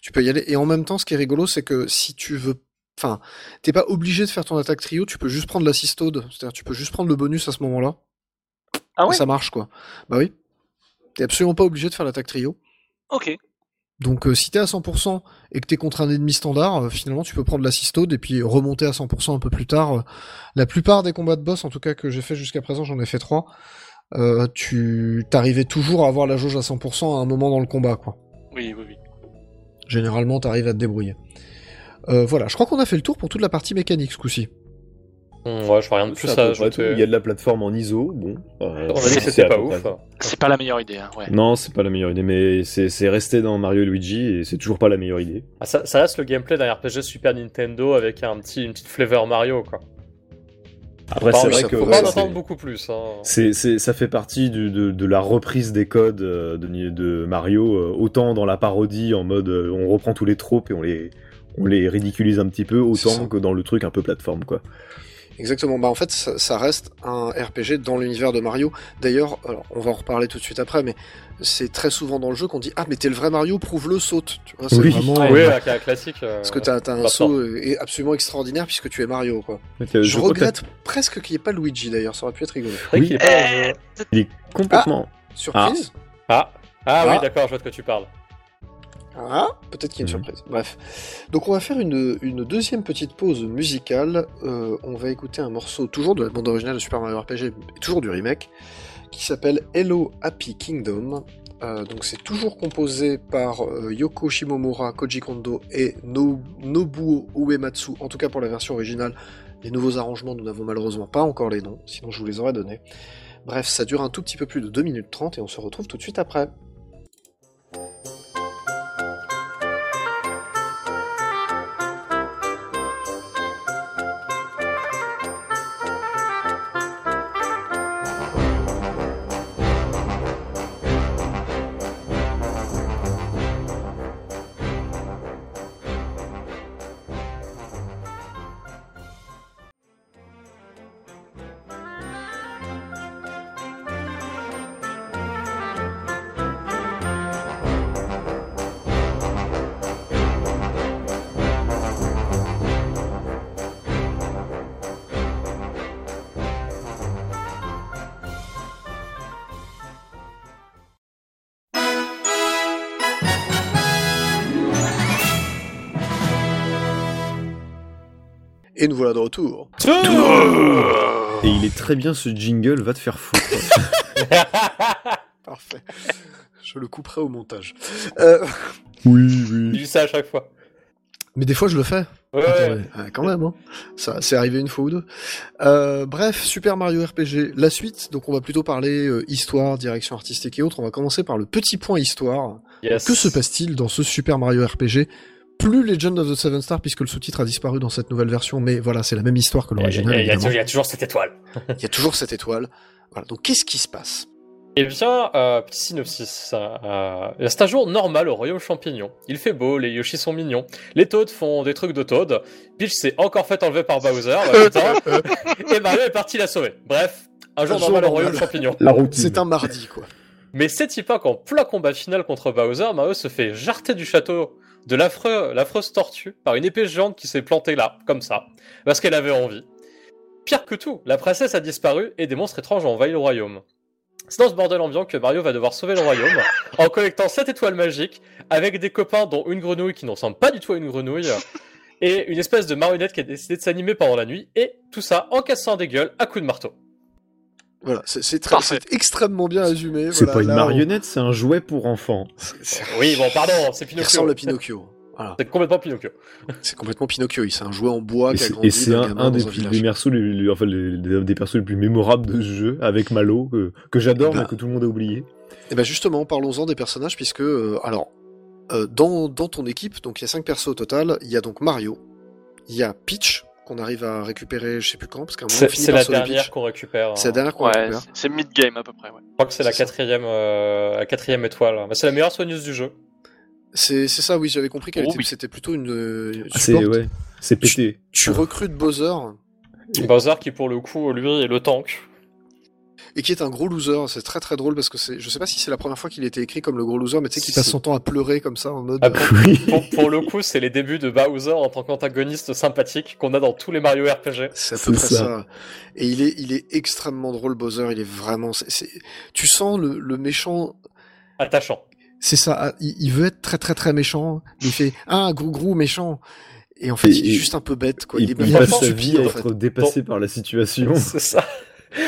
Tu peux y aller. Et en même temps, ce qui est rigolo, c'est que si tu veux, enfin, t'es pas obligé de faire ton attaque trio. Tu peux juste prendre l'assistode. C'est-à-dire, tu peux juste prendre le bonus à ce moment-là. Ah Et ouais ça marche quoi. Bah oui. T'es absolument pas obligé de faire l'attaque trio. Ok. Donc euh, si t'es à 100% et que t'es contre un ennemi standard, euh, finalement tu peux prendre l'assistode et puis remonter à 100% un peu plus tard. Euh, La plupart des combats de boss, en tout cas que j'ai fait jusqu'à présent, j'en ai fait trois. Euh, tu t'arrivais toujours à avoir la jauge à 100% à un moment dans le combat, quoi. Oui, oui, oui. Généralement, t'arrives à te débrouiller. Euh, voilà, je crois qu'on a fait le tour pour toute la partie mécanique ce coup-ci. Hum, ouais, je vois rien de plus C'est à ajouter. Il y a de la plateforme en ISO. Bon. euh, On a dit que c'est c'était pas ouf. près. C'est pas la meilleure idée, hein, ouais. Non, c'est pas la meilleure idée, mais c'est c'est resté dans Mario et Luigi et c'est toujours pas la meilleure idée. Ah, ça, ça reste le gameplay d'un RPG Super Nintendo avec un petit, une petite flavor Mario, quoi. Après, c'est vrai que en beaucoup plus. Hein. c'est ça fait partie du- de, de la reprise des codes euh, de, de Mario, euh, autant dans la parodie en mode euh, on reprend tous les tropes et on les on les ridiculise un petit peu, autant que dans le truc un peu plateforme quoi. Exactement. Bah en fait, ça, ça reste un RPG dans l'univers de Mario. D'ailleurs, on va en reparler tout de suite après, mais c'est très souvent dans le jeu qu'on dit ah mais t'es le vrai Mario, prouve-le, saute. Tu vois, c'est Oui. vraiment. oui, euh, avec un classique. euh, Parce que t'as, t'as un saut euh, absolument extraordinaire puisque tu es Mario, quoi. Euh, Je, regrette presque qu'il n'y ait pas Luigi d'ailleurs, ça aurait pu être rigolo. Oui. est pas jeu. Il est complètement. Surprise Ah, ah, Ah. oui, d'accord, je vois de quoi tu parles. Ah, peut-être qu'il y a une Mhm. surprise. Bref. Donc on va faire une, une deuxième petite pause musicale. Euh, on va écouter un morceau toujours de la bande originale de Super Mario RPG, et toujours du remake, qui s'appelle Hello Happy Kingdom. Euh, donc c'est toujours composé par euh, Yoko Shimomura, Koji Kondo et no- Nobuo Uematsu, en tout cas pour la version originale. Les nouveaux arrangements, nous n'avons malheureusement pas encore les noms, sinon je vous les aurais donnés. Bref, ça dure un tout petit peu plus de 2 minutes 30 et on se retrouve tout de suite après. Et nous voilà de retour. Et il est très bien ce jingle, va te faire foutre. Parfait. Je le couperai au montage. Euh, oui, Je oui. dis ça à chaque fois. mais des fois je le fais. Ouais, quand même, hein. ça c'est arrivé une fois ou deux. Euh, bref, Super Mario RPG, la suite. Donc on va plutôt parler euh, histoire, direction artistique et autres. On va commencer par le petit point histoire. yes. Que se passe-t-il dans ce Super Mario RPG Plus Legend of the Seven Stars puisque le sous-titre a disparu dans cette nouvelle version, mais voilà, c'est la même histoire que l'original. il y a toujours cette étoile. Il y a toujours cette étoile. Voilà. Donc qu'est-ce qui se passe? Eh bien, euh, petit synopsis. Euh, c'est un jour normal au royaume champignon. Il fait beau, les Yoshi sont mignons. Les Toads font des trucs de Toad. Peach s'est encore fait enlever par Bowser, bah, putain. et Mario est parti la sauver. Bref, un jour Un jour normal au royaume champignon. La routine. C'est un mardi, quoi. Mais c'est pas qu'en plein combat final contre Bowser, Mario se fait jarter du château de l'affreuse tortue par une épée géante qui s'est plantée là, comme ça, parce qu'elle avait envie. Pire que tout, la princesse a disparu et des monstres étranges ont envahi le royaume. C'est dans ce bordel ambiant que Mario va devoir sauver le royaume en collectant 7 étoiles magiques avec des copains dont une grenouille qui ne ressemble pas du tout à une grenouille et une espèce de marionnette qui a décidé de s'animer pendant la nuit et tout ça en cassant des gueules à coups de marteau. Voilà, c'est très- extrêmement bien résumé. C'est voilà, pas une on- marionnette, c'est un jouet pour enfants. Oui, bon, pardon, c'est Il Pinocchio. ressemble à Pinocchio. Voilà, C'est complètement Pinocchio. c'est complètement Pinocchio. C'est un jouet en bois Et qui a c'est- grandi et c'est un, des, dans un des, persos les, les- enfin, les- les- des persos les plus mémorables de ce jeu, avec Malo, que, que j'adore, Bah. mais que tout le monde a oublié. Et ben justement, parlons-en des personnages, puisque euh, alors euh, dans, dans ton équipe, donc il y a cinq persos au total. Il y a donc Mario, il y a Peach qu'on arrive à récupérer, je sais plus quand, parce qu'à un moment C'est la dernière qu'on récupère. C'est la dernière qu'on Ouais, récupère. c'est- c'est mid-game à peu près. Ouais. Je crois que c'est la quatrième, euh, la quatrième étoile. Bah, c'est la meilleure soigneuse du jeu. C'est c'est ça, oui, j'avais compris qu'elle Oh était, oui. c'était plutôt une, Ah, c'est ouais, pété. Tu recrutes Bowser, Bowser qui pour le coup, lui, est le tank. Et qui est un gros loser. C'est très très drôle parce que c'est, je sais pas si c'est la première fois qu'il était écrit comme le gros loser, mais tu sais qu'il passe son temps à pleurer comme ça en mode. Ah, euh, Oui. pour- pour le coup, c'est les débuts de Bowser en tant qu'antagoniste sympathique qu'on a dans tous les Mario RPG. C'est à peu près ça. ça. Et il est, il est extrêmement drôle, Bowser. Il est vraiment, c'est, c'est- tu sens le, le méchant. Attachant. C'est ça. ah, Il, veut être très très très méchant. Il fait ah grou grou méchant. Et en fait, Et- il est juste un peu bête, quoi. Il, est il vraiment passe sa vie à être fait. dépassé par la situation. C'est ça.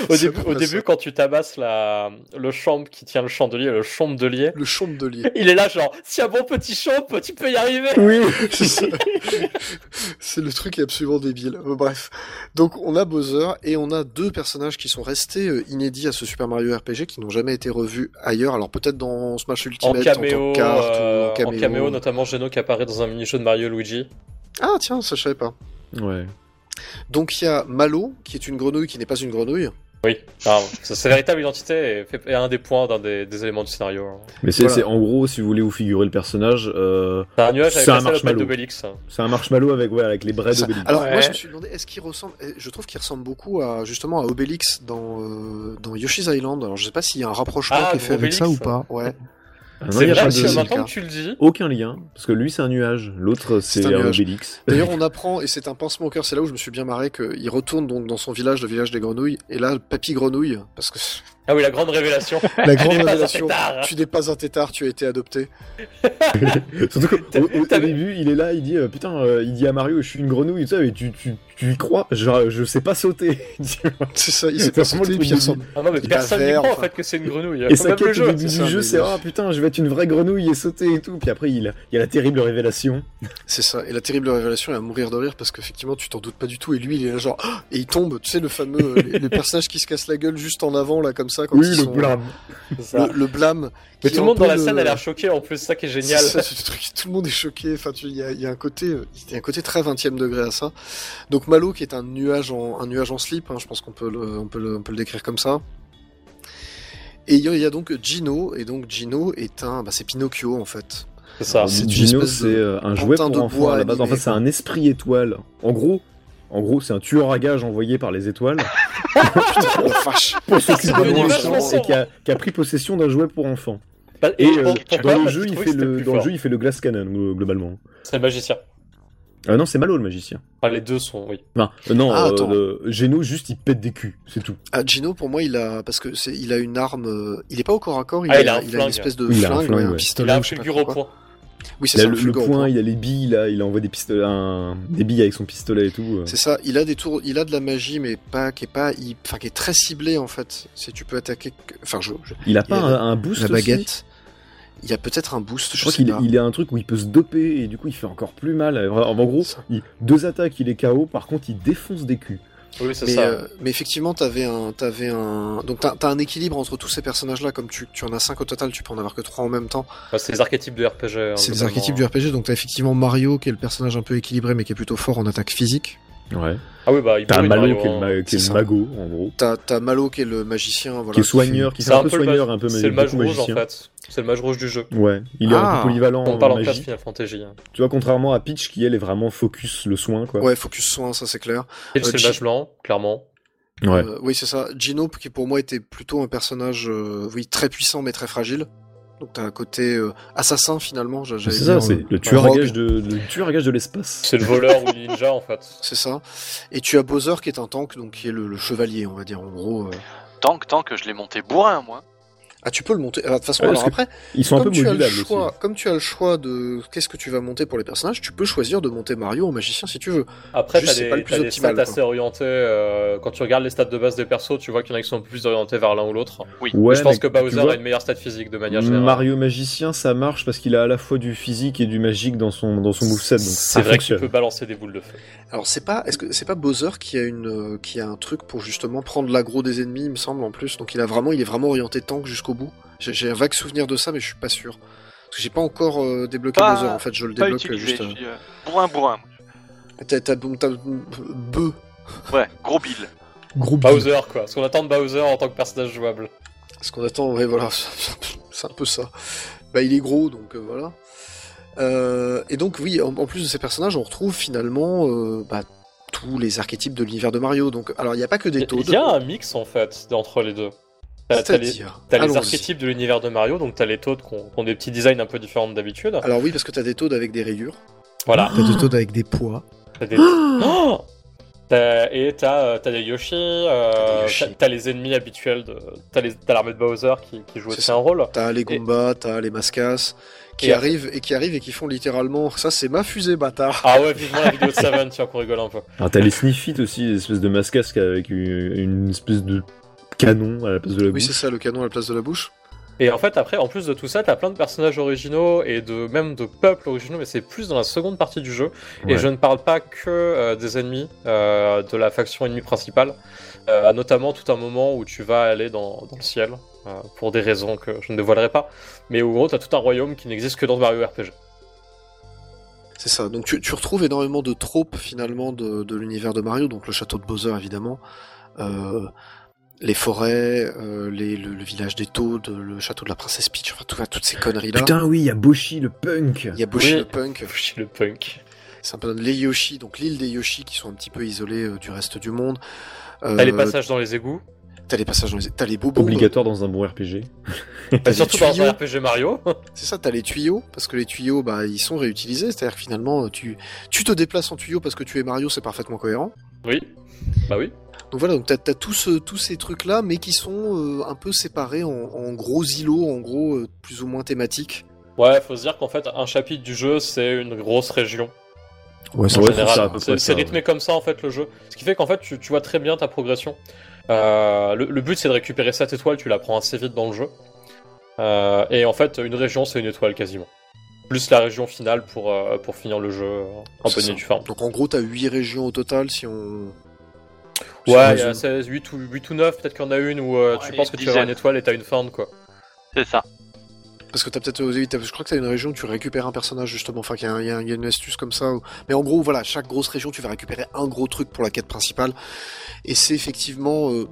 Au début, au début quand tu tabasses la, le champ qui tient le chandelier, le chambelier, Le chandelier. il est là genre, tiens bon petit champ, tu peux y arriver. Oui. C'est ça. C'est le truc absolument débile. Euh, Bref. Donc on a Bowser et on a deux personnages qui sont restés euh, inédits à ce Super Mario RPG qui n'ont jamais été revus ailleurs. Alors peut-être dans Smash En Ultimate en, tant caméo, que carte euh, ou en caméo. en caméo, notamment Geno qui apparaît dans un mini-jeu de Mario Luigi. Ah tiens, ça je savais pas. Ouais. Donc il y a Malo qui est une grenouille qui n'est pas une grenouille. Oui, sa sa véritable identité est un des points d'un des, des éléments du scénario. Mais c'est Voilà. c'est- en gros, si vous voulez vous figurer le personnage, euh, C'est un nuage avec C'est un marshmallow. d'Obélix. c'est un marshmallow avec, ouais, avec les braids Ça- d'Obélix. Alors moi je me suis demandé est-ce qu'il ressemble eh, je trouve qu'il ressemble beaucoup à justement à Obélix dans euh, dans Yoshi's Island. Alors je sais pas s'il y a un rapprochement Ah, qui est fait avec ça ou pas. Ouais. Ah non, C'est il y a vrai pas que de- c'est maintenant le que tu le dis, aucun lien, parce que lui c'est un nuage, l'autre c'est C'est un. Obélix. D'ailleurs, on apprend, et c'est un pincement au cœur, c'est là où je me suis bien marré, qu'il retourne donc dans son village, le village des grenouilles, et là, Papy Grenouille, parce que ah oui, la grande révélation. la grande révélation, tétard. tu n'es pas un tétard, tu as été adopté. Surtout qu'au début, il est là, il dit euh, putain, euh, il dit à Mario, je suis une grenouille, tu sais, mais tu, tu, tu y crois Genre, je sais pas sauter. C'est ça, il C'est pas le puis il de ressemble. Ah non, mais Il personne n'y croit en fait que c'est une grenouille. et sa le quête au jeu. début du ça, jeu, c'est ah putain, je vais être une vraie grenouille et sauter et tout. Puis après, il, il y a la terrible révélation. C'est ça, et la terrible révélation est à mourir de rire, parce qu'effectivement, tu t'en doutes pas du tout, et lui, il est là genre, et il tombe, tu sais, le fameux, euh, les personnages qui se cassent la gueule juste en avant, là, comme ça, quand Oui, ils le sont- blâme. Ça. le, le blâme. Mais tout le monde dans la le- scène a l'air choqué en plus, c'est ça qui est génial. C'est ça, ce truc, tout le monde est choqué. Enfin, tu- il y a, il y a un côté, euh, il y a un côté très 20e degré à ça. Donc Malo, qui est un nuage en, un nuage en slip, hein, je pense qu'on peut le, on peut le, on peut le décrire comme ça. Et il y a, il y a donc Gino, et donc Gino est un, bah, c'est Pinocchio en fait. C'est ça. C'est Gino, c'est euh, un jouet pour enfants bois à la base. En fait, c'est un esprit étoile. En gros, en gros, c'est un tueur à gages envoyé par les étoiles pour s'occuper méchants vachement et qui a, qui a pris possession d'un jouet pour enfants. Bah, Et pour- euh, dans le jeu, il fait le, dans le jeu, il fait le glass cannon glo- globalement. C'est le magicien. Ah non, c'est Malo le magicien. Enfin, les deux sont, oui. Non, euh, non, Ah, euh, le- Geno juste il pète des culs, c'est tout. Ah, Gino, pour moi, il a, parce que c'est, il a une arme, euh, il est pas au corps à corps, il, Ah, a, il a un une flingue. espèce de Il a un flingue, flingue, ouais, un pistolet. Il a un fulgure au point. Oui, c'est ça, le, le point, il a les billes là, il envoie des pistolets, un, des billes avec son pistolet et tout. euh. C'est ça, il a des tours, il a de la magie, mais pas, qui est pas, il- enfin, qui est très ciblée en fait. Si tu peux attaquer, que- enfin, je, Il a pas a un, un boost la aussi? Baguette. Il y a peut-être un boost, Je je, crois qu'il il a un truc où il peut se doper et du coup il fait encore plus mal. En en gros, il- deux attaques, il est KO. Par contre, il défonce des culs. Oui, c'est Mais, ça. euh, mais effectivement, t'avais un, t'avais un, donc t'as, t'as un équilibre entre tous ces personnages-là, comme tu, tu en as cinq au total, tu peux en avoir que trois en même temps. C'est les archétypes de RPG. hein, C'est des globalement. archétypes du RPG, donc t'as effectivement Mario qui est le personnage un peu équilibré, mais qui est plutôt fort en attaque physique. Ouais. Ah oui, bah il T'as Malo qui est le, ma- qui est C'est le mago, en gros. T'as Malo qui est le magicien, voilà, qui est soigneur, qui C'est fait un un peu le soigneur, un peu C'est le mage rouge en magicien. fait. C'est le mage rouge du jeu. Ouais, il est un Ah. peu polyvalent On en parle en classe magie. Final Fantasy. hein. Tu vois, contrairement à Peach qui elle est vraiment focus le soin, quoi. Ouais, focus soin, ça c'est clair. Et c'est Euh, le G- mage blanc, clairement. Ouais. Euh, oui, c'est ça. Gino, qui pour moi était plutôt un personnage, euh, oui, très puissant mais très fragile. Donc t'as un côté euh, assassin finalement. C'est ça, c'est euh, le tueur à gage de, le tueur à gage de l'espace. C'est le voleur ou le ninja en fait. C'est ça. Et tu as Bowser qui est un tank, donc qui est le, le chevalier, on va dire en gros. euh. Tant que je l'ai monté bourrin, moi. Ah, tu peux le monter. Alors, de toute façon, Ouais, alors après, Ils sont un peu comme tu, as le aussi. choix, comme tu as le choix de qu'est-ce que tu vas monter pour les personnages, tu peux choisir de monter Mario en magicien si tu veux. Après, t'as des, pas le plus des optimal, stats assez orientés. euh, quand tu regardes les stats de base des persos, tu vois qu'il y en a qui sont un peu plus orientés vers l'un ou l'autre. Oui. Ouais, je pense que Bowser vois, a une meilleure stat physique de manière générale. Mario magicien, ça marche parce qu'il a à la fois du physique et du magique dans son dans son moveset, C'est vrai que tu fonctionne. peux balancer des boules de feu. Alors c'est pas, est-ce que c'est pas Bowser qui a une, euh, qui a un truc pour justement prendre l'aggro des ennemis, il me semble en plus. Donc il a vraiment, il est vraiment orienté tank jusqu'au bout. J'ai un vague souvenir de ça, mais je suis pas sûr. Parce que j'ai pas encore euh, débloqué Pas- Bowser. En fait, je le débloque utilisé. juste. je euh, suis, euh, bourrin, bourrin. T'as, t'as, Beu. Ouais, gros bill. Gros Bowser, quoi. Ce qu'on attend de Bowser en tant que personnage jouable. Ce qu'on attend, ouais, voilà, c'est un peu ça. Bah, il est gros, donc euh, voilà. Euh, et donc, oui, en, en plus de ces personnages, on retrouve finalement euh, bah, tous les archétypes de l'univers de Mario. Donc, alors, il n'y a pas que des Toads. Il y a un mix en fait entre les deux. T'as t'as les, t'as archétypes de l'univers de Mario, donc t'as les Toads qui ont, qui ont des petits designs un peu différents d'habitude. Alors oui, parce que t'as des Toads avec des rayures. Voilà. T'as des Toads avec des poids. T'as des... Oh T'as- et t'as euh, t'as des Yoshi, euh, des Yoshi. t'as- les ennemis habituels, de... t'as les- t'as l'armée de Bowser qui, qui joue C'est aussi ça. un rôle. T'as les Goombas, t'as les Mascas, qui Et- arrivent et qui arrivent et qui font littéralement. Ça, c'est ma fusée, bâtard. Ah ouais, vivement la vidéo de Seven, tiens, qu'on rigole un peu. Alors t'as les Sniffit aussi, des espèces de mascasques avec une, une espèce de canon à la place de la Oui, c'est bouche. ça, le canon à la place de la bouche. Et en fait, après, en plus de tout ça, t'as plein de personnages originaux et de même de peuples originaux, mais c'est plus dans la seconde partie du jeu. Et je ne parle pas que euh, des ennemis, euh, de la faction ennemie principale, euh, notamment tout un moment où tu vas aller dans, dans le ciel, euh, pour des raisons que je ne dévoilerai pas, mais où en gros, t'as tout un royaume qui n'existe que dans Mario RPG. C'est ça. Donc tu, tu retrouves énormément de tropes finalement de, de l'univers de Mario, donc le château de Bowser évidemment, euh, les forêts, euh, les, le, le village des Toads, le château de la princesse Peach, enfin tout, toutes ces conneries là. Putain, oui, il y a Boshi le punk. Il y a Boshi Oui. le punk, le punk. c'est un peu les Yoshi, donc l'île des Yoshi qui sont un petit peu isolés euh, du reste du monde. Euh, T'as les passages dans les égouts, T'as les passages dans les, t'as les bobos. Obligatoire dans un bon RPG. T'as les surtout dans un RPG Mario. C'est ça, t'as les tuyaux, parce que les tuyaux, bah, ils sont réutilisés, c'est-à-dire que finalement, tu, tu te déplaces en tuyau parce que tu es Mario, c'est parfaitement cohérent. oui. Bah oui. Donc voilà, donc t'as as tous, ce- tous ces trucs-là, mais qui sont euh, un peu séparés en, en gros îlots, en gros, euh, plus ou moins thématiques. Ouais, faut se dire qu'en fait, un chapitre du jeu, c'est une grosse région. Ouais, c'est ça, rythmé comme ça en fait le jeu. Ce qui fait qu'en fait tu, tu vois très bien ta progression. Euh, le, le but c'est de récupérer cette étoile, tu la prends assez vite dans le jeu. Euh, et en fait une région c'est une étoile quasiment. Plus la région finale pour, euh, pour finir le jeu euh, en bonne et due forme. Donc en gros, t'as 8 régions au total, si on... Ouais, il y a résume. 16, 8, ou, 8 ou 9, peut-être qu'il y en a une où euh, tu penses que tu avoir une étoile et t'as une fente quoi. C'est ça. Parce que t'as peut-être, euh, je crois que t'as une région où tu récupères un personnage justement, enfin qu'il y, a y une astuce comme ça. où- Mais en gros, voilà, chaque grosse région, tu vas récupérer un gros truc pour la quête principale. Et c'est effectivement, euh,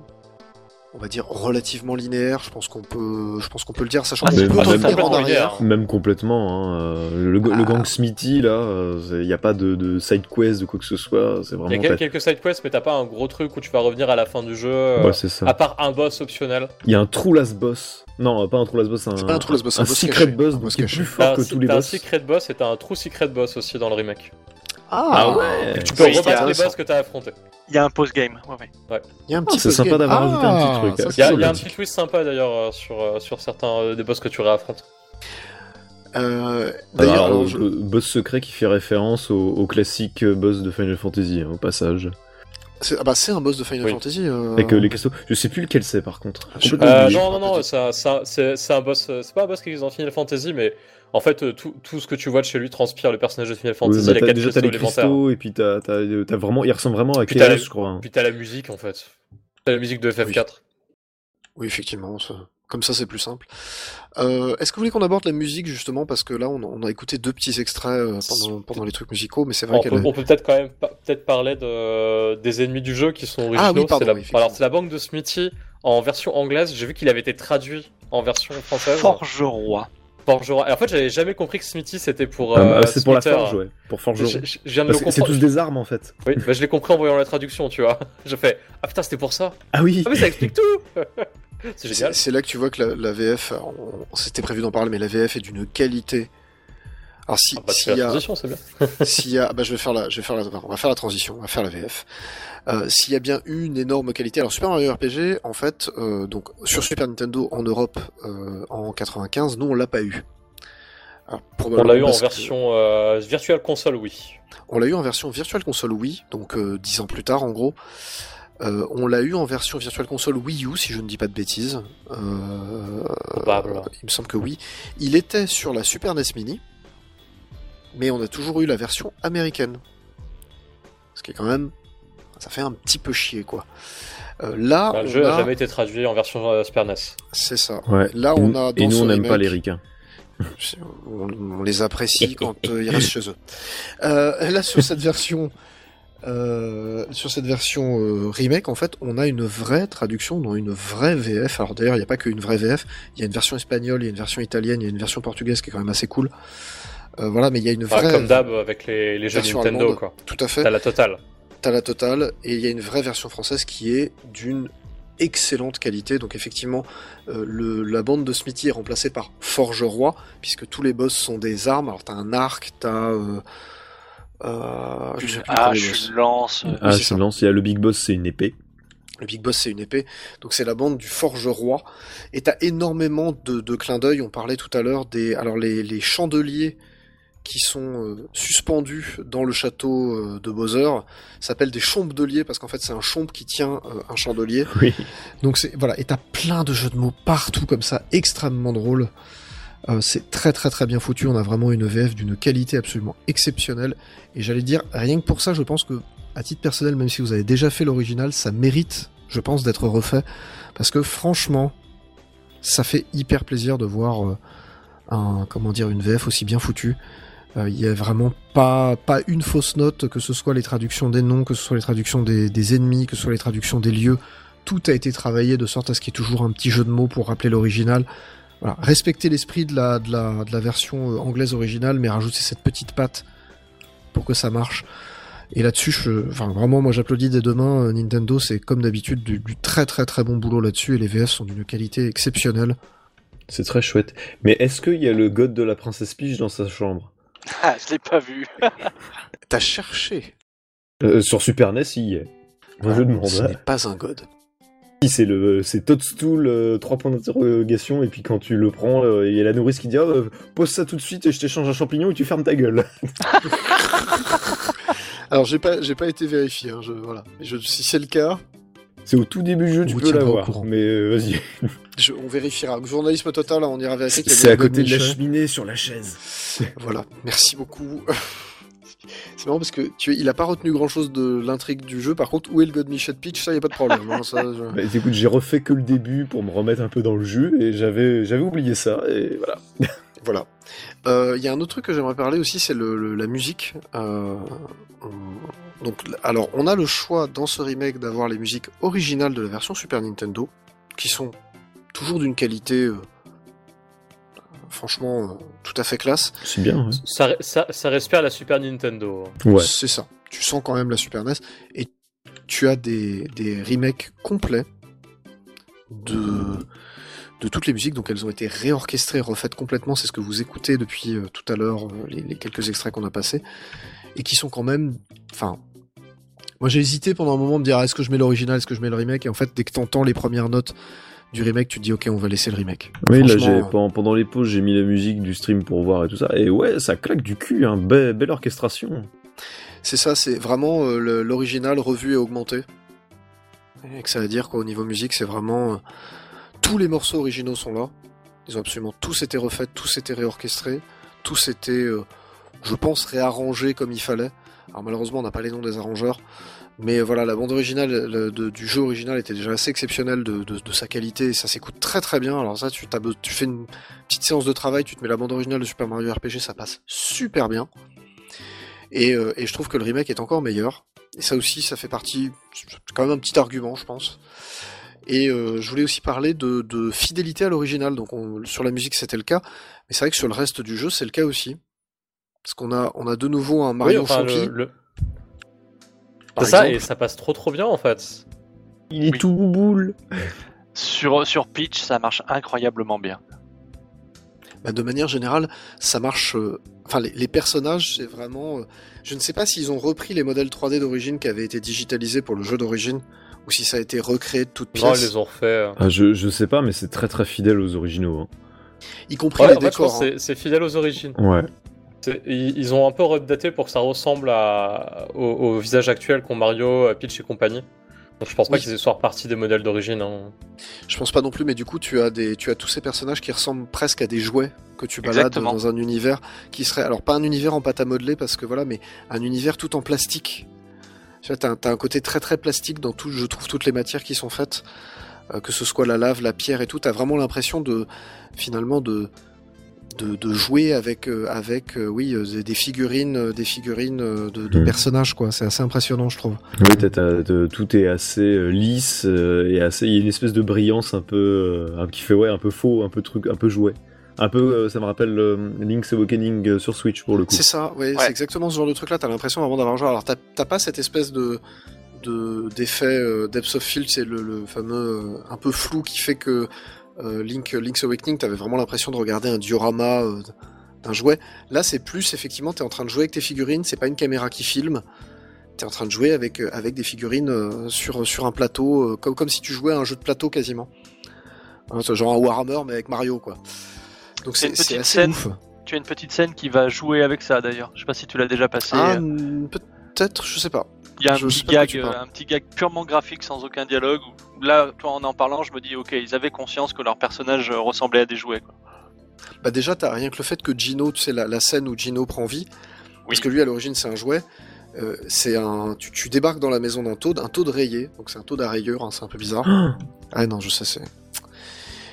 on va dire, relativement linéaire. Je pense qu'on peut, je pense qu'on peut le dire, sachant Ah, qu'on peut revenir en arrière. Même complètement. Hein. euh, Le, le Ah. gang Smithy, là, il n'y a pas de, de side quest, de quoi que ce soit. C'est Il y vraiment. a quelques side quests, mais t'as pas un gros truc où tu vas revenir à la fin du jeu. euh, Ouais, c'est ça. à part un boss optionnel. Il y a un true last boss. Non, pas un true last boss, un, C'est pas un last boss, un un boss secret caché. boss, donc boss qui est plus fort un, que tous les t'as un boss. secret boss et t'as un true secret boss aussi dans le remake. Ah, ouais. Tu peux Oui, rebattre les boss que t'as affrontés. Il y a un post-game. Ouais, ouais. Il y a un Ah, petit c'est sympa d'avoir rajouté un petit Ah, truc, c'est Il y a, il y a un petit twist sympa d'ailleurs euh, sur, euh, sur certains euh, des boss que tu réaffrontes. Euh, D'ailleurs, Alors, je- le boss secret qui fait référence au, au classique euh, boss de Final Fantasy, hein, au passage. c'est ah bah, c'est un boss de Final Oui. Fantasy. euh, Avec euh, les castos. Je sais plus lequel c'est par contre. Je- Euh, oublié. non, non, non, ça, ça- c'est c'est un boss. euh, C'est pas un boss qui existe dans Final Fantasy, mais en fait, euh, tout, tout ce que tu vois de chez lui transpire le personnage de Final Oui, Fantasy. bah, il a quatre déjà t'as cristaux les cristaux et puis t'as, t'as, euh, t'as vraiment, il ressemble vraiment à Puis t'as Chaos, la- je crois. hein. Puis t'as la musique en fait. T'as la musique de FF4. Oui, effectivement. ça- Comme ça, c'est plus simple. Euh, Est-ce que vous voulez qu'on aborde la musique justement parce que là on, on a écouté deux petits extraits pendant, pendant les trucs musicaux, mais c'est vrai On qu'elle peut, est- on peut peut-être quand même pa- peut-être parler de, des ennemis du jeu qui sont originaux. Ah oui, pardon, c'est la, oui, effectivement. alors c'est la banque de Smithy en version anglaise. J'ai vu qu'il avait été traduit en version française. Forgeroy. Forgeron. En fait, j'avais jamais compris que Smithy c'était pour. Ah, euh, bah, c'est pour la forge, ouais. Pour forgeron. Je, je- je viens de Bah, le c'est tous des armes en fait. Oui, bah, je l'ai compris en voyant la traduction, tu vois. Je fais ah putain c'était pour ça. Ah oui. Ah mais ça explique tout. c'est génial. c'est là que tu vois que la, la VF, on, on s'était prévu d'en parler, mais la VF est d'une qualité. Alors si Ah, bah, s'il y la a transition, c'est bien. s'il y a, bah, je vais faire la, je vais faire la, on va faire la transition, on va faire la VF. Euh, s'il y a bien une énorme qualité, alors Super Mario RPG, en fait, euh, donc sur Super Nintendo en Europe euh, en 95, nous on l'a pas eu. Alors, On l'a eu en que- version Virtual Console, oui. On l'a eu en version Virtual Console Wii, donc dix ans plus tard en gros. Euh, on l'a eu en version Virtual Console Wii U, si je ne dis pas de bêtises. Euh, Probable. il me semble que oui. Il était sur la Super NES Mini, mais on a toujours eu la version américaine. Ce qui est quand même... Ça fait un petit peu chier, quoi. Euh, là, le on jeu n'a a- jamais été traduit en version euh, Super NES. c'est ça. Ouais. Là, Et on nous- a Et nous, on n'aime pas les ricains. on, on les apprécie quand euh, ils restent chez eux. Euh, là sur cette version, euh, sur cette version euh, remake, en fait, on a une vraie traduction dans une vraie VF. Alors d'ailleurs, il n'y a pas qu'une vraie VF. Il y a une version espagnole, il y a une version italienne, il y a une version portugaise qui est quand même assez cool. Euh, voilà, mais il y a une Enfin, vraie, comme d'hab avec les, les jeux Nintendo, allemande. quoi. tout à fait. T'as la totale. T'as la totale et il y a une vraie version française qui est d'une excellente qualité. Donc effectivement, euh, le, la bande de Smithy est remplacée par Forgeroy, puisque tous les boss sont des armes. Alors t'as un arc, t'as... Euh, euh, je sais plus lance. euh, Ah, je ça. lance. Il y a le big boss, c'est une épée. Le Big Boss, c'est une épée. Donc c'est la bande du Forgeroy. Et t'as énormément de, de clins d'œil. On parlait tout à l'heure des... Alors les, les chandeliers qui sont euh, suspendus dans le château euh, de Bowser s'appellent des chompes-deliers parce qu'en fait c'est un chompe qui tient euh, un chandelier. Oui. Donc c'est voilà, et t'as plein de jeux de mots partout comme ça, extrêmement drôle. Euh, c'est très très très bien foutu. On a vraiment une VF d'une qualité absolument exceptionnelle. Et j'allais dire, rien que pour ça, je pense que à titre personnel, même si vous avez déjà fait l'original, ça mérite, je pense, d'être refait parce que franchement, ça fait hyper plaisir de voir euh, un comment dire une VF aussi bien foutue. Euh, Il y a vraiment pas pas une fausse note, que ce soit les traductions des noms, que ce soit les traductions des, ennemis, que ce soit les traductions des lieux tout a été travaillé de sorte à ce qu'il y ait toujours un petit jeu de mots pour rappeler l'original. Voilà, respecter l'esprit de la, de, la, version euh, anglaise originale, mais rajouter cette petite patte pour que ça marche. Et là-dessus, je, enfin vraiment, moi j'applaudis dès demain. euh, Nintendo, c'est comme d'habitude du, du très très très bon boulot là-dessus, et les VF sont d'une qualité exceptionnelle. C'est très chouette. Mais est-ce qu'il y a le god de la princesse Peach dans sa chambre? Ah, je l'ai pas vu. T'as cherché. Euh, Sur Super NES, il y est. Moi, je demande. Ce n'est pas un god. Si, c'est le, c'est Toadstool, euh, trois points d'interrogation, et puis quand tu le prends, euh, il y a la nourrice qui dit, oh, euh, pose ça tout de suite et je t'échange un champignon et tu fermes ta gueule. Alors j'ai pas j'ai pas été vérifié. Hein, je, voilà. Je, si c'est le cas, C'est au tout début du jeu, On tu peux l'avoir. Mais euh, vas-y. on vérifiera. Journalisme total, on ira vérifier. qu'il y a C'est à côté de la cheminée sur la chaise. Voilà, merci beaucoup. C'est marrant parce que tu il a pas retenu grand chose de l'intrigue du jeu. Par contre, où est le God Michel Peach Ça y a pas de problème. hein, ça, je- Bah, écoute, j'ai refait que le début pour me remettre un peu dans le jeu et j'avais, j'avais oublié ça et voilà. Voilà. Euh, Il y a un autre truc que j'aimerais parler aussi, c'est le, le- la musique. Euh, on- donc, alors, on a le choix dans ce remake d'avoir les musiques originales de la version Super Nintendo, qui sont toujours d'une qualité, euh, franchement, euh, tout à fait classe. C'est bien. Ça, ça, ça respire la Super Nintendo. Ouais. C'est ça. Tu sens quand même la Super NES et tu as des, des remakes complets de, de toutes les musiques. Donc elles ont été réorchestrées, refaites complètement. C'est ce que vous écoutez depuis euh, tout à l'heure, euh, les, les quelques extraits qu'on a passés. Et qui sont quand même. Enfin. Moi j'ai hésité pendant un moment de me dire est-ce que je mets l'original, est-ce que je mets le remake? Et en fait, dès que t'entends les premières notes du remake, tu te dis ok, on va laisser le remake. Oui, là, j'ai, euh, pendant, pendant les pauses, j'ai mis la musique du stream pour voir et tout ça. Et ouais, ça claque du cul, hein. Be- belle orchestration. C'est ça, c'est vraiment euh, l'original revu et augmenté. Et que ça veut dire qu'au niveau musique, c'est vraiment. euh, tous les morceaux originaux sont là. Ils ont absolument tous été refaits, tous été réorchestrés, tous été, euh, je pense, réarrangés comme il fallait. Alors malheureusement, on n'a pas les noms des arrangeurs, Mais voilà, la bande originale du jeu original était déjà assez exceptionnelle de, sa qualité, et ça s'écoute très très bien. Alors ça, tu, fais une petite séance de travail, tu te mets la bande originale de Super Mario RPG, ça passe super bien. Et, euh, et je trouve que le remake est encore meilleur. Et ça aussi, ça fait partie, quand même un petit argument, je pense. Et euh, je voulais aussi parler de, fidélité à l'original. Donc on- sur la musique, c'était le cas, mais c'est vrai que sur le reste du jeu, c'est le cas aussi. Parce qu'on a, on a de nouveau un Mario Oui, enfin, funky. le- le- par C'est ça, et ça passe trop trop bien en fait. Il est Oui. tout boule. Sur, sur Peach, ça marche incroyablement bien. Bah, de manière générale, ça marche. euh, Enfin, les, les personnages, c'est vraiment. euh, Je ne sais pas s'ils ont repris les modèles 3D d'origine qui avaient été digitalisés pour le jeu d'origine, ou si ça a été recréé de toutes Non, ils pièces, les ont refait. Ah, je, je sais pas, mais c'est très très fidèle aux originaux. hein. y compris Ouais, les décors. hein. c'est fidèle aux origines. Ouais. Ils ont un peu updaté pour que ça ressemble à, au, au visage actuel qu'ont Mario, Peach et compagnie. Donc je pense pas Oui. qu'ils soient repartis des modèles d'origine. hein. Je pense pas non plus, mais du coup, tu as des, tu as tous ces personnages qui ressemblent presque à des jouets que tu balades Exactement. dans un univers qui serait, alors pas un univers en pâte à modeler parce que voilà, mais un univers tout en plastique. Tu vois, t'as, un- t'as un côté très très plastique dans tout, je trouve toutes les matières qui sont faites, euh, que ce soit la lave, la pierre et tout. T'as vraiment l'impression de, finalement de, de, de jouer avec, euh, avec, euh, oui, euh, des- figurines, euh, des figurines de, de Mhm. personnages quoi. C'est assez impressionnant, je trouve. Oui, tout est assez euh, lisse euh, et assez. Il y a une espèce de brillance un peu euh, qui fait ouais un peu faux, un peu truc, un peu jouet. Un peu, euh, ça me rappelle euh, Link's Awakening euh, sur Switch pour le coup. C'est ça, ouais, Ouais. c'est exactement ce genre de truc-là. T'as l'impression vraiment d'avoir joué. Alors t'as pas cette espèce de de- d'effet euh, depth of field, c'est le, le fameux euh, un peu flou qui fait que euh, Link Link's Awakening, t'avais vraiment l'impression de regarder un diorama euh, d'un jouet. Là, c'est plus effectivement, t'es en train de jouer avec tes figurines. C'est pas une caméra qui filme. T'es en train de jouer avec euh, avec des figurines euh, sur sur un plateau, comme comme si tu jouais à un jeu de plateau quasiment. Hein, c'est genre un Warhammer mais avec Mario quoi. Donc C'est assez scène. ouf. Tu as une petite scène qui va jouer avec ça d'ailleurs. Je sais pas si tu l'as déjà passé. Ah, peut-être, je sais pas. Il y a un je petit gag, tu parles. un petit gag purement graphique sans aucun dialogue. où Là, toi en en parlant, je me dis ok, ils avaient conscience que leur personnage euh, ressemblait à des jouets. Quoi. Bah déjà, t'as rien que le fait que Gino, tu sais, la, la scène où Gino prend vie, parce que lui, à l'origine, c'est un jouet. euh, c'est un, tu, tu débarques dans la maison d'un Toad, un Toad rayé, donc c'est un Toad à rayures, hein, c'est un peu bizarre. ah non, je sais, c'est.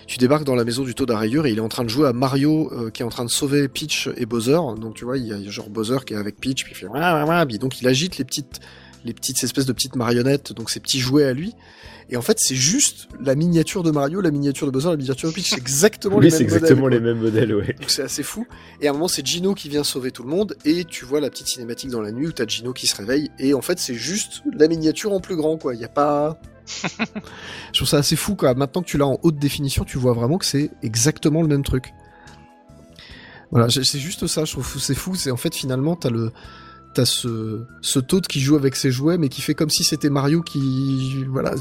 Tu débarques dans la maison du Toad à rayures et il est en train de jouer à Mario euh, qui est en train de sauver Peach et Bowser. Donc tu vois, il y a genre Bowser qui est avec Peach, puis il fait donc il agite les petites, les petites espèces de petites marionnettes, donc ces petits jouets à lui. Et en fait, c'est juste la miniature de Mario, la miniature de Bowser, la miniature de Peach, c'est exactement Oui, les c'est mêmes exactement modèles, les quoi. mêmes modèles, ouais. Donc c'est assez fou. Et à un moment, c'est Gino qui vient sauver tout le monde, et tu vois la petite cinématique dans la nuit où t'as Gino qui se réveille, et en fait, c'est juste la miniature en plus grand, quoi. Il y a pas. Je trouve ça assez fou, quoi. Maintenant que tu l'as en haute définition, tu vois vraiment que c'est exactement le même truc. Voilà, c'est c'est juste ça. Je trouve que c'est fou. C'est en fait finalement, t'as le t'as ce ce Toad qui joue avec ses jouets, mais qui fait comme si c'était Mario qui voilà.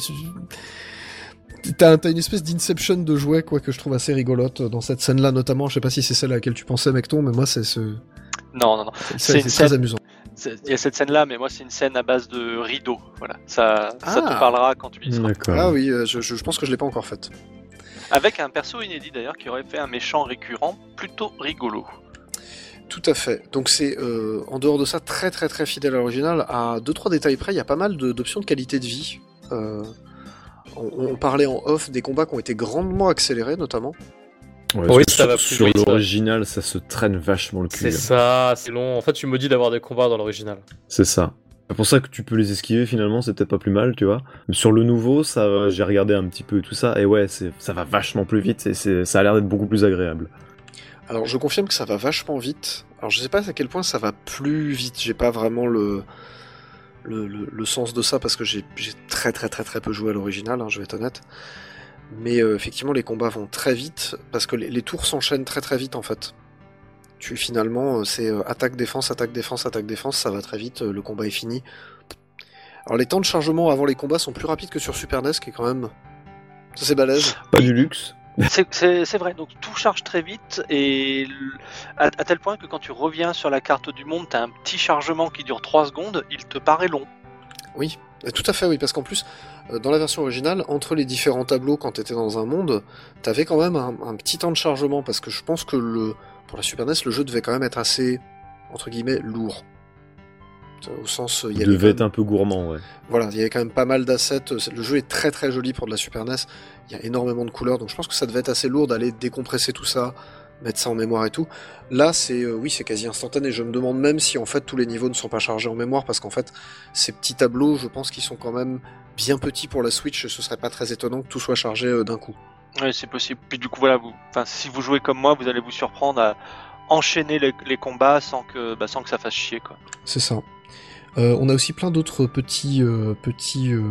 T'as t'as une espèce d'inception de jouets quoi que je trouve assez rigolote dans cette scène-là notamment. Je sais pas si c'est celle à laquelle tu pensais, Mecton, mais moi c'est ce Non, non, non. c'est très scène- amusant. C'est- Il y a cette scène-là, mais moi, c'est une scène à base de rideaux. Voilà, ça, ça Ah. te parlera quand tu y seras. D'accord. Ah oui, euh, je, je, je pense que je l'ai pas encore faite. Avec un perso inédit d'ailleurs qui aurait fait un méchant récurrent plutôt rigolo. Tout à fait. Donc c'est euh, en dehors de ça très très très fidèle à l'original. À deux trois détails près, il y a pas mal d'options de qualité de vie. Euh, on, on parlait en off des combats qui ont été grandement accélérés notamment. Ouais, Oui, sur- ça va plus Sur l'original, ça se traîne vachement le cul. C'est hein. ça, c'est long. En fait, tu me dis d'avoir des combats dans l'original. C'est ça. C'est pour ça que tu peux les esquiver finalement, c'est peut-être pas plus mal, tu vois. Mais sur le nouveau, ça, j'ai regardé un petit peu tout ça, et ouais, ça va vachement plus vite, et ça a l'air d'être beaucoup plus agréable. Alors je confirme que ça va vachement vite. Alors je sais pas à quel point ça va plus vite. J'ai pas vraiment le sens de ça parce que j'ai très très très très peu joué à l'original. hein, je vais être honnête. Mais euh, effectivement les combats vont très vite parce que les, tours s'enchaînent très très vite en fait. Tu finalement euh, c'est euh, attaque défense attaque défense attaque défense ça va très vite. le combat est fini. Alors les temps de chargement avant les combats sont plus rapides que sur Super NES qui est quand même ça c'est balèze. Pas du luxe. C'est- vrai, donc tout charge très vite et à, tel point que quand tu reviens sur la carte du monde, t'as un petit chargement qui dure 3 secondes, il te paraît long. Oui, tout à fait, oui, parce qu'en plus, euh, dans la version originale, entre les différents tableaux, quand t'étais dans un monde, t'avais quand même un, un petit temps de chargement, parce que je pense que le, pour la Super NES, le jeu devait quand même être assez, entre guillemets, lourd. Au sens, il y Il avait devait être un peu gourmand, ouais. Voilà, il y avait quand même pas mal d'assets. Le jeu est très très joli pour de la Super NES. Il y a énormément de couleurs, donc je pense que ça devait être assez lourd d'aller décompresser tout ça, mettre ça en mémoire et tout. Là, c'est euh, oui, c'est quasi instantané. Je me demande même si en fait tous les niveaux ne sont pas chargés en mémoire, parce qu'en fait, ces petits tableaux, je pense qu'ils sont quand même bien petits pour la Switch. Ce serait pas très étonnant que tout soit chargé euh, d'un coup. Oui, c'est possible. Puis du coup, voilà, vous, enfin, si vous jouez comme moi, vous allez vous surprendre à enchaîner les, les combats sans que, bah, sans que ça fasse chier, quoi. C'est ça. Euh, on a aussi plein d'autres petits, euh, petits euh,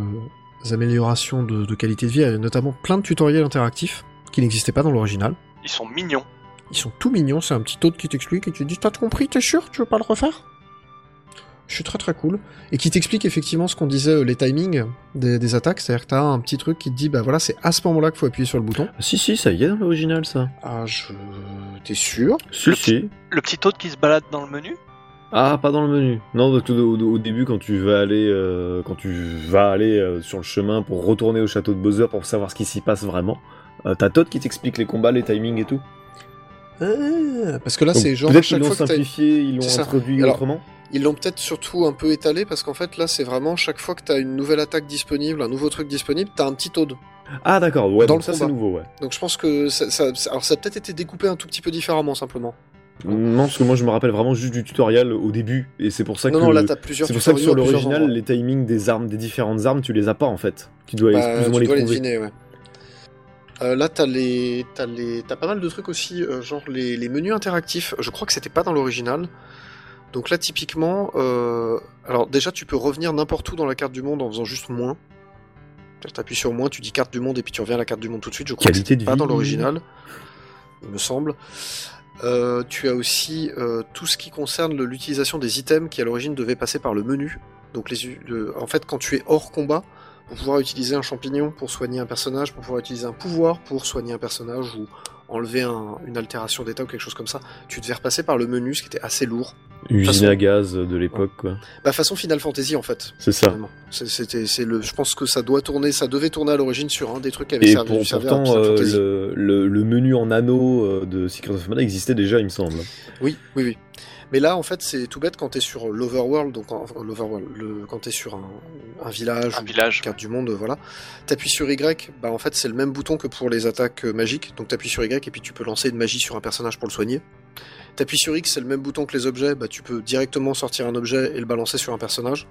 améliorations de, de qualité de vie, notamment plein de tutoriels interactifs qui n'existaient pas dans l'original. Ils sont mignons. Ils sont tout mignons, c'est un petit hôte qui t'explique et tu te dis T'as tout compris, t'es sûr Tu veux pas le refaire? Je suis très très cool. Et qui t'explique effectivement ce qu'on disait, les timings des, des attaques, c'est-à-dire que t'as un petit truc qui te dit Bah voilà, c'est à ce moment-là qu'il faut appuyer sur le bouton. Si, si, ça y est dans l'original, ça. Ah, je. T'es sûr? Si, Le si. Le petit hôte qui se balade dans le menu? Ah, pas dans le menu. Non, au, début, quand tu vas aller, euh, quand tu vas aller euh, sur le chemin pour retourner au château de Bowser pour savoir ce qui s'y passe vraiment, euh, t'as Todd qui t'explique les combats, les timings et tout. Parce que là, c'est genre. Peut-être qu'ils l'ont simplifié, ils l'ont introduit Alors, autrement. Ils l'ont peut-être surtout un peu étalé parce qu'en fait là c'est vraiment chaque fois que t'as une nouvelle attaque disponible, un nouveau truc disponible, t'as un petit Toad. Ah, d'accord, ouais, dans donc le ça c'est nouveau, ouais. Donc je pense que ça, ça- ça- alors ça a peut-être été découpé un tout petit peu différemment simplement. Non, parce que moi je me rappelle vraiment juste du tutoriel au début, et c'est pour ça que. non là t'as plusieurs. C'est pour ça que sur l'original, les timings des armes, des différentes armes, tu les as pas en fait. Tu dois Bah, plus ou moins les deviner ouais. Euh, là t'as les t'as les t'as pas mal de trucs aussi euh, genre les, les menus interactifs. Je crois que c'était pas dans l'original. Donc là typiquement euh, alors déjà tu peux revenir n'importe où dans la carte du monde en faisant juste moins. T'appuies sur moins, tu dis carte du monde et puis tu reviens à la carte du monde tout de suite. Je crois Qualité que c'est pas vie. dans l'original, il me semble. Euh, tu as aussi euh, tout ce qui concerne l'utilisation des items qui à l'origine devaient passer par le menu. Donc en fait quand tu es hors combat, pour pouvoir utiliser un champignon pour soigner un personnage, pour pouvoir utiliser un pouvoir pour soigner un personnage ou enlever un- une altération d'état ou quelque chose comme ça, tu devais repasser par le menu, ce qui était assez lourd. Usine façon- à gaz de l'époque, quoi. Bah façon Final Fantasy en fait. C'est ça. C'était, c'est le, je pense que ça doit tourner, ça devait tourner à l'origine sur un des trucs qui avaient Et servi, pour, à pourtant, euh, le, le- le menu en anneau euh, de Secret of Mana existait déjà, il me semble. Oui, oui, oui. Mais là, en fait, c'est tout bête quand t'es sur l'Overworld, donc en- enfin, l'Overworld, le, quand t'es sur un, un village, Un ou village. une carte du monde, voilà. T'appuies sur Y, bah en fait c'est le même bouton que pour les attaques euh, magiques, donc t'appuies sur Y et puis tu peux lancer une magie sur un personnage pour le soigner. T'appuies sur X, c'est le même bouton que les objets, bah tu peux directement sortir un objet et le balancer sur un personnage.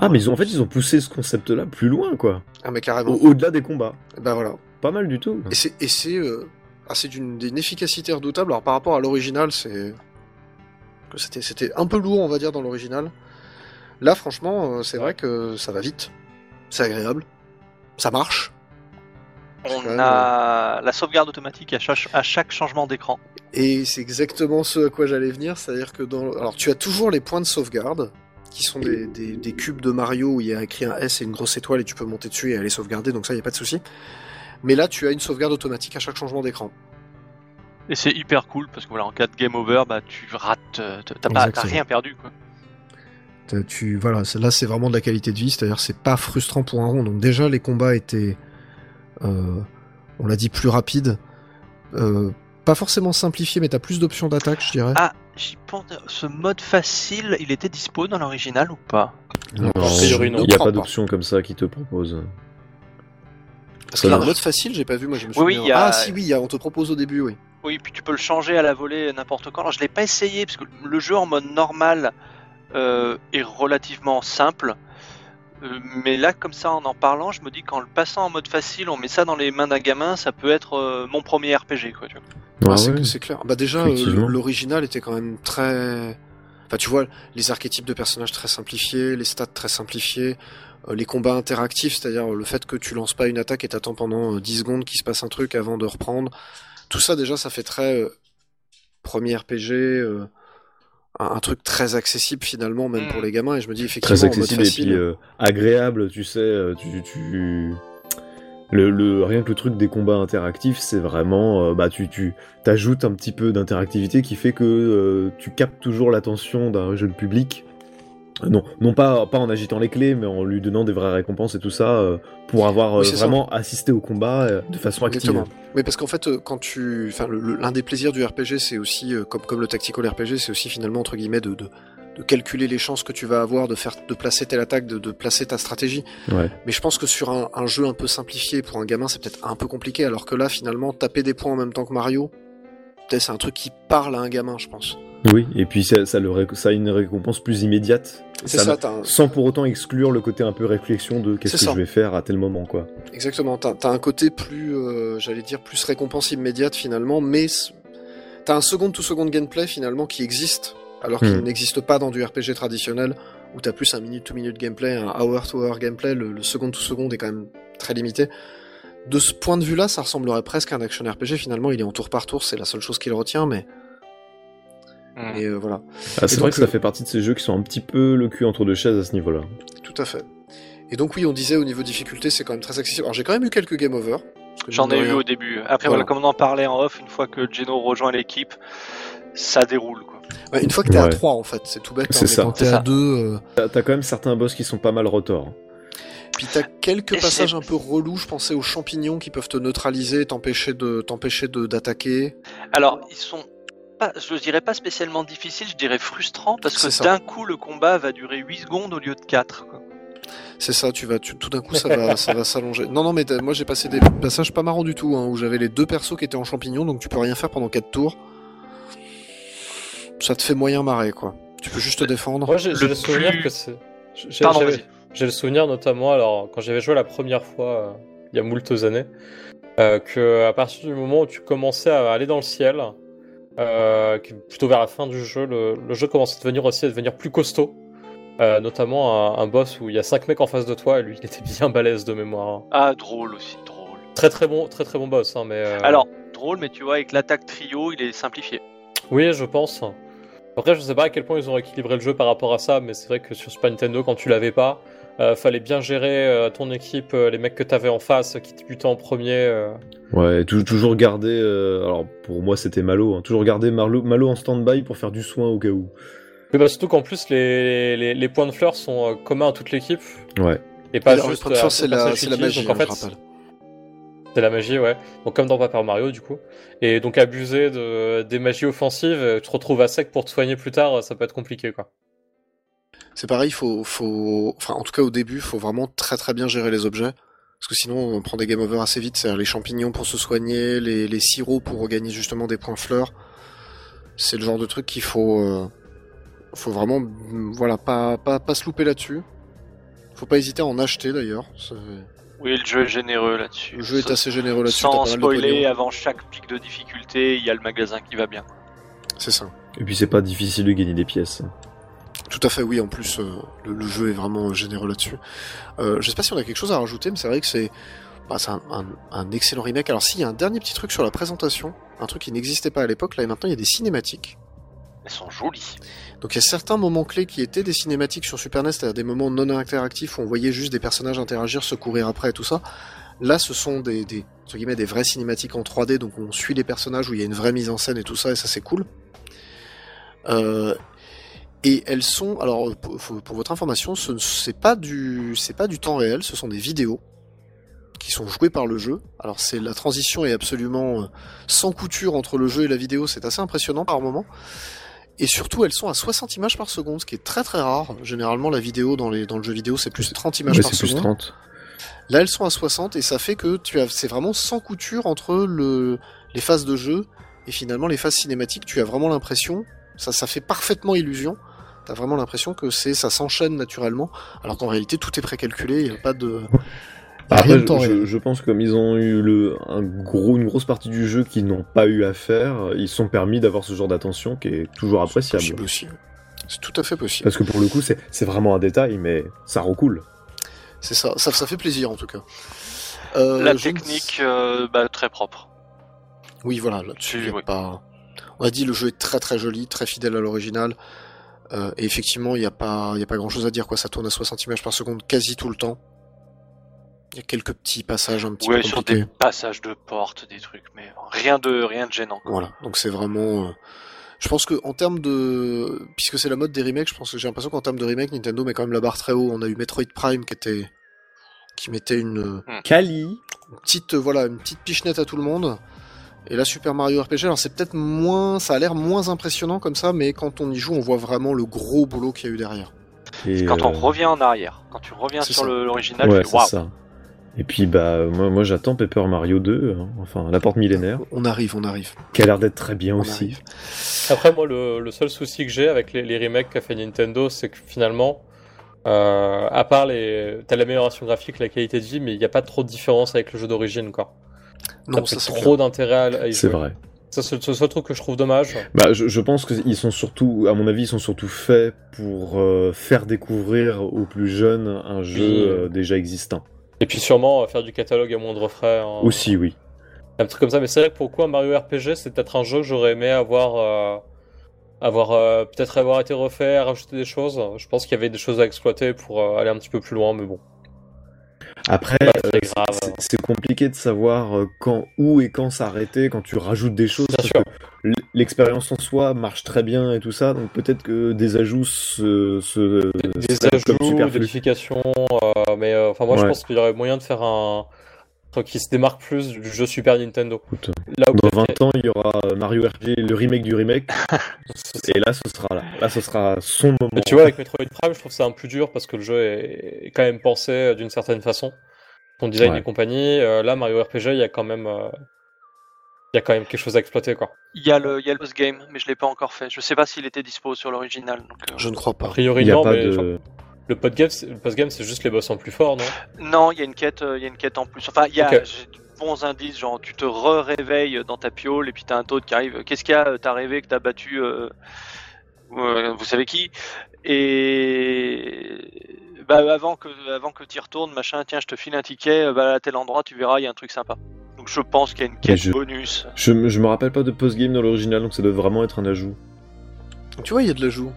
Ah, mais ils ont, en fait, ils ont poussé ce concept-là plus loin, quoi. Ah mais carrément. Au- Au-delà des combats. Bah voilà. Pas mal du tout. Et c'est et c'est euh, ah, c'est d'une d'une efficacité redoutable. Alors par rapport à l'original, c'est que c'était c'était un peu lourd, on va dire, dans l'original. Là, franchement, euh, c'est vrai que ça va vite. C'est agréable. Ça marche. On Ouais, a la sauvegarde automatique à chaque, à chaque changement d'écran. Et c'est exactement ce à quoi j'allais venir, c'est-à-dire que dans... Alors tu as toujours les points de sauvegarde, qui sont des, des- des cubes de Mario où il y a écrit un S et une grosse étoile et tu peux monter dessus et aller sauvegarder, donc ça, il n'y a pas de souci. Mais là, tu as une sauvegarde automatique à chaque changement d'écran. Et c'est hyper cool parce que voilà, en cas de game over, bah tu rates, euh, t'as pas, t'as rien perdu quoi. T'as- Tu, voilà, là c'est vraiment de la qualité de vie, c'est-à-dire c'est pas frustrant pour un rond. Donc déjà les combats étaient, euh, on l'a dit, plus rapides, euh, pas forcément simplifiés, mais t'as plus d'options d'attaque, je dirais. Ah, j'y pense. Ce mode facile, il était dispo dans l'original ou pas? Non, il n'y a pas d'option comme ça qui te propose. Parce qu'il y a un ça- mode facile, j'ai pas vu, moi je me Oui, oui, y a- Ah si oui, il y a- on te propose au début, oui. Oui, puis tu peux le changer à la volée n'importe quand. Alors je l'ai pas essayé parce que le jeu en mode normal euh, est relativement simple. Euh, mais là, comme ça, en en parlant, je me dis qu'en le passant en mode facile, on met ça dans les mains d'un gamin, ça peut être euh, mon premier RPG, quoi. Tu vois. Ah, Ah c'est ouais. c'est clair. Bah déjà, l'original était quand même très. Enfin, tu vois, les archétypes de personnages très simplifiés, les stats très simplifiés, euh, les combats interactifs, c'est-à-dire le fait que tu lances pas une attaque et t'attends pendant euh, 10 secondes qu'il se passe un truc avant de reprendre. Tout ça, déjà, ça fait très euh, premier RPG, euh, un, un truc très accessible finalement, même Mm. pour les gamins. Et je me dis effectivement, Très en mode accessible et facile. puis euh, agréable, tu sais. Tu, tu... Le, le- rien que le truc des combats interactifs, c'est vraiment, euh, bah, tu, tu t'ajoutes un petit peu d'interactivité qui fait que euh, tu captes toujours l'attention d'un jeune public. Non, non pas, pas en agitant les clés, mais en lui donnant des vraies récompenses et tout ça, euh, pour avoir Oui, euh, ça. vraiment assisté au combat euh, de façon active. Exactement. Mais parce qu'en fait, quand tu, enfin, l'un des plaisirs du RPG, c'est aussi, comme comme le tactical RPG, c'est aussi finalement entre guillemets de, de, de calculer les chances que tu vas avoir de faire, de placer telle attaque, de, de placer ta stratégie. Ouais. Mais je pense que sur un, un jeu un peu simplifié pour un gamin, c'est peut-être un peu compliqué. Alors que là, finalement, taper des points en même temps que Mario, peut-être c'est un truc qui parle à un gamin, je pense. Oui, et puis ça, ça, le ré- ça a une récompense plus immédiate. C'est Ça ça, Sans pour autant exclure le côté un peu réflexion de qu'est-ce que ça. je vais faire à tel moment, quoi. Exactement, t'as as un côté plus, euh, j'allais dire, plus récompense immédiate finalement, mais t'as un second to second gameplay finalement qui existe, alors qu'il Hmm. n'existe pas dans du RPG traditionnel, où t'as plus un minute to minute gameplay, un hour to hour gameplay, le, le second to second est quand même très limité. De ce point de vue-là, ça ressemblerait presque à un action RPG finalement, il est en tour par tour, c'est la seule chose qu'il retient, mais, Et euh, voilà, Ah, c'est vrai que ça euh, fait partie de ces jeux qui sont un petit peu le cul entre deux chaises à ce niveau-là. tout à fait. Et donc oui, on disait au niveau difficulté, c'est quand même très accessible. Alors j'ai quand même eu quelques game over. J'en ai eu au début. Après, Voilà. voilà, comme on en parlait en off, une fois que Geno rejoint l'équipe, ça déroule. Quoi. Ouais, une fois que t'es à Ouais. 3 en fait, c'est tout bête, hein, C'est mais ça. quand t'es à ça. 2... T'as t'as quand même certains boss qui sont pas mal retors. Puis t'as quelques Et passages un peu relous, je pensais aux champignons qui peuvent te neutraliser, t'empêcher de t'empêcher de d'attaquer. Alors, ils sont pas, je dirais pas spécialement difficiles, je dirais frustrants, parce que d'un coup, le combat va durer 8 secondes au lieu de 4. Quoi. C'est ça, tu vas, tu, tout d'un coup ça va, ça va s'allonger. Non non mais moi j'ai passé des passages pas marrants du tout, hein, où j'avais les deux persos qui étaient en champignons, donc tu peux rien faire pendant 4 tours. Ça te fait moyen marrer quoi. Tu peux juste te défendre. Moi, j'ai Le le souvenir plus- que c'est. j'ai- le souvenir notamment, alors quand j'avais joué la première fois, euh, il y a moultes années, euh, que à partir du moment où tu commençais à aller dans le ciel, euh, qui- plutôt vers la fin du jeu, le, le jeu commençait à devenir aussi à devenir plus costaud. Euh, notamment un, un boss où il y a 5 mecs en face de toi et lui il était bien balèze de mémoire. Ah, drôle aussi, drôle. Très très bon, très très bon boss. Hein, mais euh, Alors, drôle, mais tu vois, avec l'attaque trio, il est simplifié. oui, je pense. Après, je sais pas à quel point ils ont équilibré le jeu par rapport à ça, mais c'est vrai que sur Super Nintendo, quand tu l'avais pas, euh, fallait bien gérer euh, ton équipe, euh, les mecs que t'avais en face, qui te butaient en premier. euh. Ouais, tou- toujours garder. euh, alors pour moi c'était Malo, hein, toujours garder Malo, Malo en stand-by pour faire du soin au cas où. Mais bah, surtout qu'en plus, les, les, les points de fleurs sont euh, communs à toute l'équipe. Ouais. Et pas Alors, juste le point de un c'est la, la qui magie, utilise. Donc en fait, je rappelle. c'est la magie, ouais. Donc comme dans Paper Mario, du coup. Et donc abuser de, des magies offensives, euh, tu te retrouves à sec pour te soigner plus tard, ça peut être compliqué, quoi. C'est pareil, faut, faut, enfin, en tout cas au début, faut vraiment très très bien gérer les objets. Parce que sinon, on prend des game over assez vite. C'est les champignons pour se soigner, les, les sirops pour regagner justement des points fleurs. C'est le genre de truc qu'il faut, euh, faut vraiment, voilà, pas, pas, pas se louper là-dessus. Faut pas hésiter à en acheter d'ailleurs. Oui, le jeu est généreux là-dessus. Le jeu est assez généreux là-dessus. Sans spoiler, avant chaque pic de difficulté, il y a le magasin qui va bien. C'est ça. Et puis c'est pas difficile de gagner des pièces. Tout à fait, oui. En plus, euh, le, le jeu est vraiment généreux là-dessus. Euh, je sais pas si on a quelque chose à rajouter, mais c'est vrai que c'est bah, un, un- un excellent remake. Alors, s'il y a un dernier petit truc sur la présentation, un truc qui n'existait pas à l'époque, là et maintenant, il y a des cinématiques. Elles sont jolies. Donc, il y a certains moments clés qui étaient des cinématiques sur Super NES, c'est-à-dire des moments non interactifs où on voyait juste des personnages interagir, se courir après et tout ça. Là, ce sont des, des, entre guillemets, des vraies cinématiques en 3D, donc on suit les personnages, où il y a une vraie mise en scène et tout ça, et ça, c'est cool. Euh, et elles sont, alors pour, votre information, ce c'est pas du, c'est pas du temps réel, ce sont des vidéos qui sont jouées par le jeu. Alors c'est la transition est absolument euh, sans couture entre le jeu et la vidéo, c'est assez impressionnant par moment. Et surtout, elles sont à 60 images par seconde, ce qui est très très rare. Généralement, la vidéo dans les dans le jeu vidéo, c'est plus 30 images Ouais, par c'est plus seconde. 30. Là, elles sont à 60 et ça fait que tu as, c'est vraiment sans couture entre le, les phases de jeu et finalement les phases cinématiques. Tu as vraiment l'impression, ça, ça fait parfaitement illusion. T'as vraiment l'impression que c'est, ça s'enchaîne naturellement, alors qu'en réalité tout est précalculé. Il n'y a pas de, a Après, rien de je, temps je- pense que comme ils ont eu le, un gros, une grosse partie du jeu qu'ils n'ont pas eu à faire, ils sont permis d'avoir ce genre d'attention qui est toujours appréciable. possible aussi. C'est tout à fait possible. Parce que pour le coup, c'est c'est vraiment un détail, mais ça recoule. C'est ça, ça, ça fait plaisir en tout cas. Euh, La technique, euh, bah, très propre. Oui, voilà, là-dessus, oui. pas. On a dit le jeu est très très joli, très fidèle à l'original. Euh, et effectivement, il n'y a pas, il y a pas grand chose à dire, quoi. Ça tourne à 60 images par seconde quasi tout le temps. Il y a quelques petits passages un petit Ouais, peu sur compliqués. des passages de porte, des trucs, mais rien de, rien de gênant. Voilà, donc c'est vraiment. euh, Je pense que en termes de, puisque c'est la mode des remakes, je pense que j'ai l'impression qu'en termes de remake, Nintendo met quand même la barre très haut. On a eu Metroid Prime qui était, qui mettait une, Kali une petite, euh, voilà, une petite pichenette à tout le monde. Et là, Super Mario RPG, alors c'est peut-être moins, ça a l'air moins impressionnant comme ça, mais quand on y joue, on voit vraiment le gros boulot qu'il y a eu derrière. Et, Quand on euh, revient en arrière, quand tu reviens sur l'original, ouais, tu fais c'est waouh. ça. Et puis bah moi, moi j'attends Paper Mario 2, hein, enfin la porte millénaire, On arrive, on arrive, qui a l'air d'être très bien on aussi. arrive. Après, moi, le, le seul souci que j'ai avec les, les remakes qu'a fait Nintendo, c'est que finalement, euh, à part les. T'as l'amélioration graphique, la qualité de vie, mais il n'y a pas trop de différence avec le jeu d'origine, quoi. Non, ça trop d'intérêt à, y C'est vrai. Ça, c'est le seul truc que je trouve dommage. Bah, je, je pense qu'ils sont surtout, à mon avis, ils sont surtout faits pour euh, faire découvrir aux plus jeunes un jeu Oui. euh, déjà existant. Et puis sûrement euh, faire du catalogue à moindre frais. hein. Aussi, oui. Un truc comme ça, mais c'est vrai que pourquoi un Mario RPG, c'est peut-être un jeu que j'aurais aimé avoir, euh, avoir euh, peut-être avoir été refait, rajouter des choses. Je pense qu'il y avait des choses à exploiter pour euh, aller un petit peu plus loin, mais bon. Après, c'est- compliqué de savoir euh, quand, où et quand s'arrêter quand tu rajoutes des choses. L'expérience en soi marche très bien et tout ça, donc peut-être que des ajouts se, se Des comme ajouts, des modifications, euh, mais euh, enfin moi je pense qu'il y aurait moyen de faire un qui se démarque plus du jeu Super Nintendo. Écoute, Là où Dans 20 ans, il y aura Mario RPG, le remake du remake, et là, ce sera là. Là, ce sera son moment. Mais tu vois, avec Metroid Prime, je trouve ça un plus dur parce que le jeu est, quand même pensé d'une certaine façon. Son design Ouais. et compagnie. Euh, là, Mario RPG, il y a quand même, euh, il y a quand même quelque chose à exploiter, quoi. Il y a le, il y a le post-game, mais je l'ai pas encore fait. Je sais pas s'il était dispo sur l'original. euh, Je ne crois A pas. priori, Il a non, pas mais de. Le post-game, post-game, c'est juste les boss en plus fort, non? Non, il y a une quête, euh, il y a une quête en plus. Enfin, il y a de bons indices, genre tu te re-réveilles dans ta piole et puis t'as un taupe qui arrive. Qu'est-ce qu'il y a euh, T'as rêvé que t'as battu, euh, euh, vous savez qui? Et bah avant que avant que t'y retournes, machin, tiens, je te file un ticket, va à tel endroit, tu verras, il y a un truc sympa. Donc je pense qu'il y a une quête je- bonus. Je, je me rappelle pas de post-game dans l'original, donc ça doit vraiment être un ajout. Tu vois, il y a de l'ajout.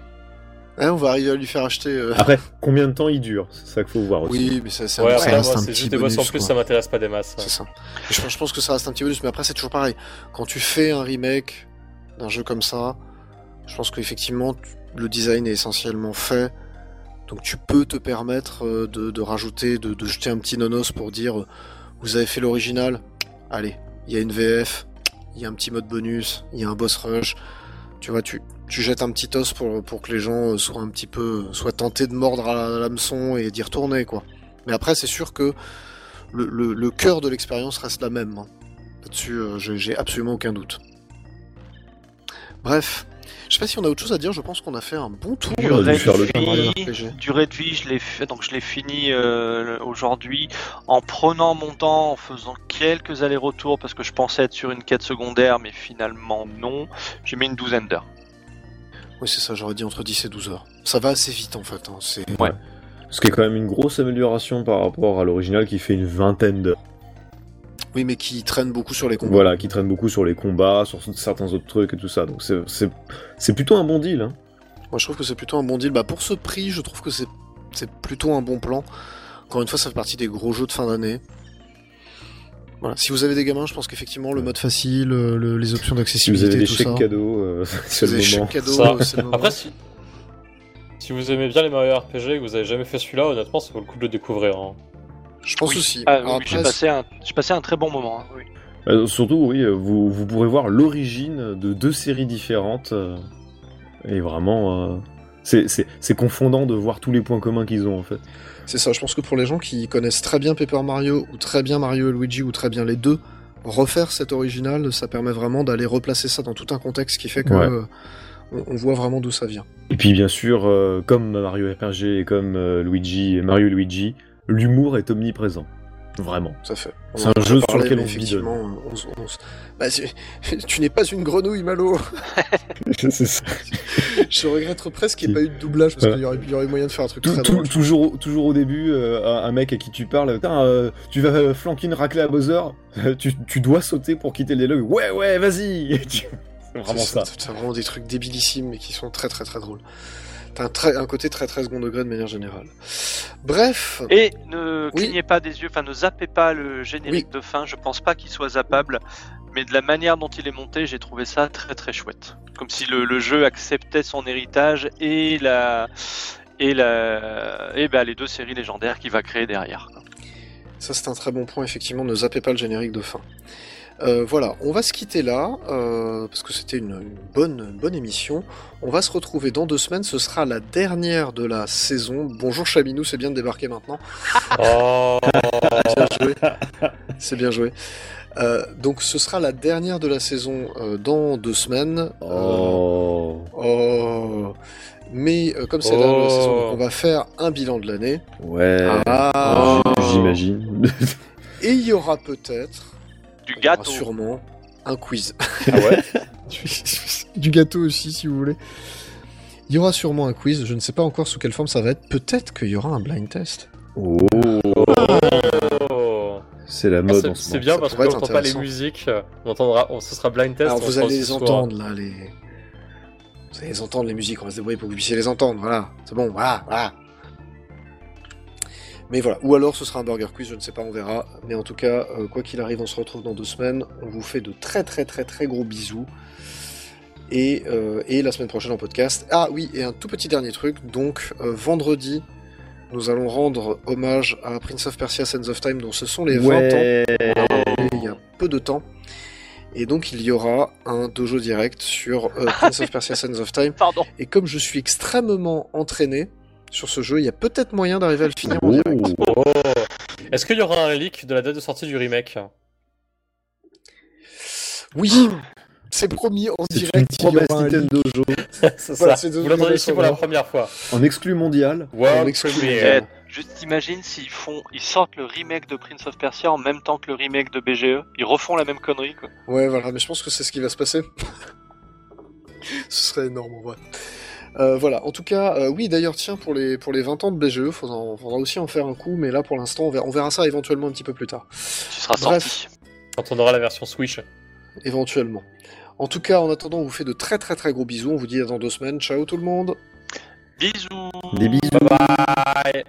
On va arriver à lui faire acheter. euh, Après, combien de temps il dure C'est ça qu'il faut voir aussi. Oui, mais ça, ça, Ouais, ça après, reste moi, un petit juste des boss bonus. en plus, quoi. ça m'intéresse pas des masses. ouais. C'est ça. Et je, pense- je pense que ça reste un petit bonus, mais après c'est toujours pareil. Quand tu fais un remake d'un jeu comme ça, je pense qu'effectivement le design est essentiellement fait, donc tu peux te permettre euh, de, de rajouter, de, de jeter un petit nonos pour dire euh, vous avez fait l'original, allez, il y a une VF, il y a un petit mode bonus, il y a un boss rush. Tu vois, tu, tu jettes un petit os pour, pour que les gens euh, soient un petit peu soient tentés de mordre à l'hameçon et d'y retourner quoi. Mais après c'est sûr que le, le, le cœur de l'expérience reste la même. hein. Là-dessus, euh, j'ai absolument aucun doute. Bref, je sais pas si on a autre chose à dire. Je pense qu'on a fait un bon tour. RPG. Durée de vie, je l'ai fait, donc je l'ai fini euh, aujourd'hui en prenant mon temps, en faisant quelques allers-retours parce que je pensais être sur une quête secondaire, mais finalement non. J'ai mis une douzaine d'heures. Oui, c'est ça. J'aurais dit entre 10 et 12 heures. Ça va assez vite en fait. hein, C'est Ouais. Ce qui est quand même une grosse amélioration par rapport à l'original qui fait une vingtaine d'heures. Oui, mais qui traîne beaucoup sur les combats. Voilà, qui traîne beaucoup sur les combats, sur certains autres trucs et tout ça. Donc c'est- c'est c'est plutôt un bon deal. Hein. Moi, je trouve que c'est plutôt un bon deal. Bah, pour ce prix, je trouve que c'est c'est plutôt un bon plan. Encore une fois, ça fait partie des gros jeux de fin d'année. Voilà. Si vous avez des gamins, je pense qu'effectivement, le mode facile, euh, le- les options d'accessibilité, avez des tout chèques ça. cadeaux, euh, Si c'est vous avez le des moment. chèques cadeaux, Ça. euh, c'est le moment. Après, si... si vous aimez bien les Mario RPG et que vous avez jamais fait celui-là, honnêtement, ça vaut le coup de le découvrir. hein. Je pense Oui. aussi. Ah, oui, j'ai passé un, j'ai passé un très bon moment. hein, oui. Euh, surtout, oui, vous, vous pourrez voir l'origine de deux séries différentes. euh, et vraiment, euh, c'est- confondant de voir tous les points communs qu'ils ont en fait. C'est ça, je pense que pour les gens qui connaissent très bien Paper Mario, ou très bien Mario et Luigi, ou très bien les deux, refaire cet original, ça permet vraiment d'aller replacer ça dans tout un contexte qui fait que Ouais. euh, on, on voit vraiment d'où ça vient. Et puis bien sûr, euh, comme Mario RPG et comme euh, Luigi et Mario et Luigi, l'humour est omniprésent. Vraiment. Ça fait. C'est un jeu sur lequel mais on se effectivement, on on Bah, tu n'es pas une grenouille, Malo C'est ça. Je regrette presque qu'il n'y ait pas eu de doublage, parce qu'il y aurait, il y aurait moyen de faire un truc Tout- très tout- drôle. toujours, toujours au début, euh, un mec à qui tu parles, euh, tu vas euh, flanquer une raclée à Bowser, tu, tu dois sauter pour quitter le dialogue. Ouais, ouais, vas-y C'est vraiment ça. C'est vraiment des trucs débilissimes, mais qui sont très très très drôles. T'as un, très- un côté très très second degré de manière générale. Bref, Et ne Oui. clignez pas des yeux, enfin ne zappez pas le générique de fin. Je pense pas qu'il soit zappable, mais de la manière dont il est monté, j'ai trouvé ça très très chouette. Comme si le, le jeu acceptait son héritage et la et la et ben les deux séries légendaires qu'il va créer derrière. Ça, c'est un très bon point, effectivement. Ne zappez pas le générique de fin. Euh, voilà, on va se quitter là, euh, parce que c'était une, une bonne, une bonne émission. On va se retrouver dans deux semaines, ce sera la dernière de la saison. Bonjour Chaminou, c'est bien de débarquer maintenant. Oh Bien joué. C'est bien joué. Euh, donc ce sera la dernière de la saison dans deux semaines. Oh. oh. Mais comme c'est la dernière de la saison, on va faire un bilan de l'année. Ouais. Ah. J'imagine. Et il y aura peut-être, Du il y aura gâteau. sûrement, un quiz. Ah ouais du gâteau aussi, si vous voulez. Il y aura sûrement un quiz. Je ne sais pas encore sous quelle forme ça va être. Peut-être qu'il y aura un blind test. Oh. Oh. C'est la Ah, mode c'est- en ce C'est moment. bien Ça parce qu'on pourrait être n'entend pas les intéressant. musiques. On entendra, on- ce sera blind test. Alors on vous sera allez ce les soir. entendre là, les. Vous allez les entendre les musiques. On va se débrouiller pour que vous puissiez les entendre. Voilà, c'est bon. Voilà, voilà. Mais voilà. Ou alors ce sera un burger quiz. Je ne sais pas. On verra. Mais en tout cas, euh, quoi qu'il arrive, on se retrouve dans deux semaines. On vous fait de très très très très gros bisous. Et, euh, et la semaine prochaine en podcast. Ah oui, et un tout petit dernier truc. Donc euh, vendredi, nous allons rendre hommage à Prince of Persia: Sands of Time, dont ce sont les 20 ans il y a peu de temps. Et donc il y aura un dojo direct sur euh, Prince of Persia Sands of Time. Pardon. Et comme je suis extrêmement entraîné sur ce jeu, il y a peut-être moyen d'arriver à le finir en direct. Oh. Est-ce qu'il y aura un leak de la date de sortie du remake Oui, c'est promis en C'est une direct. il y aura promesse un. Nintendo Dojo. C'est Voilà, ça. c'est de- Vous l'entendez de- ici pour la première fois. En exclu mondial. World exclu premiere. Eh, juste imagine s'ils font, ils sortent le remake de Prince of Persia en même temps que le remake de BGE. Ils refont la même connerie quoi. Ouais, voilà, mais je pense que c'est ce qui va se passer. ce serait énorme en vrai. Euh, voilà, en tout cas, euh, oui, d'ailleurs, tiens, pour les, pour les 20 ans de BGE, faudra, faudra aussi en faire un coup, mais là, pour l'instant, on verra, on verra ça éventuellement un petit peu plus tard. Tu seras Bref. sorti. Quand on aura la version Switch. Éventuellement. En tout cas, en attendant, on vous fait de très très très gros bisous. On vous dit à dans deux semaines. Ciao tout le monde Bisous. Des bisous. Bye bye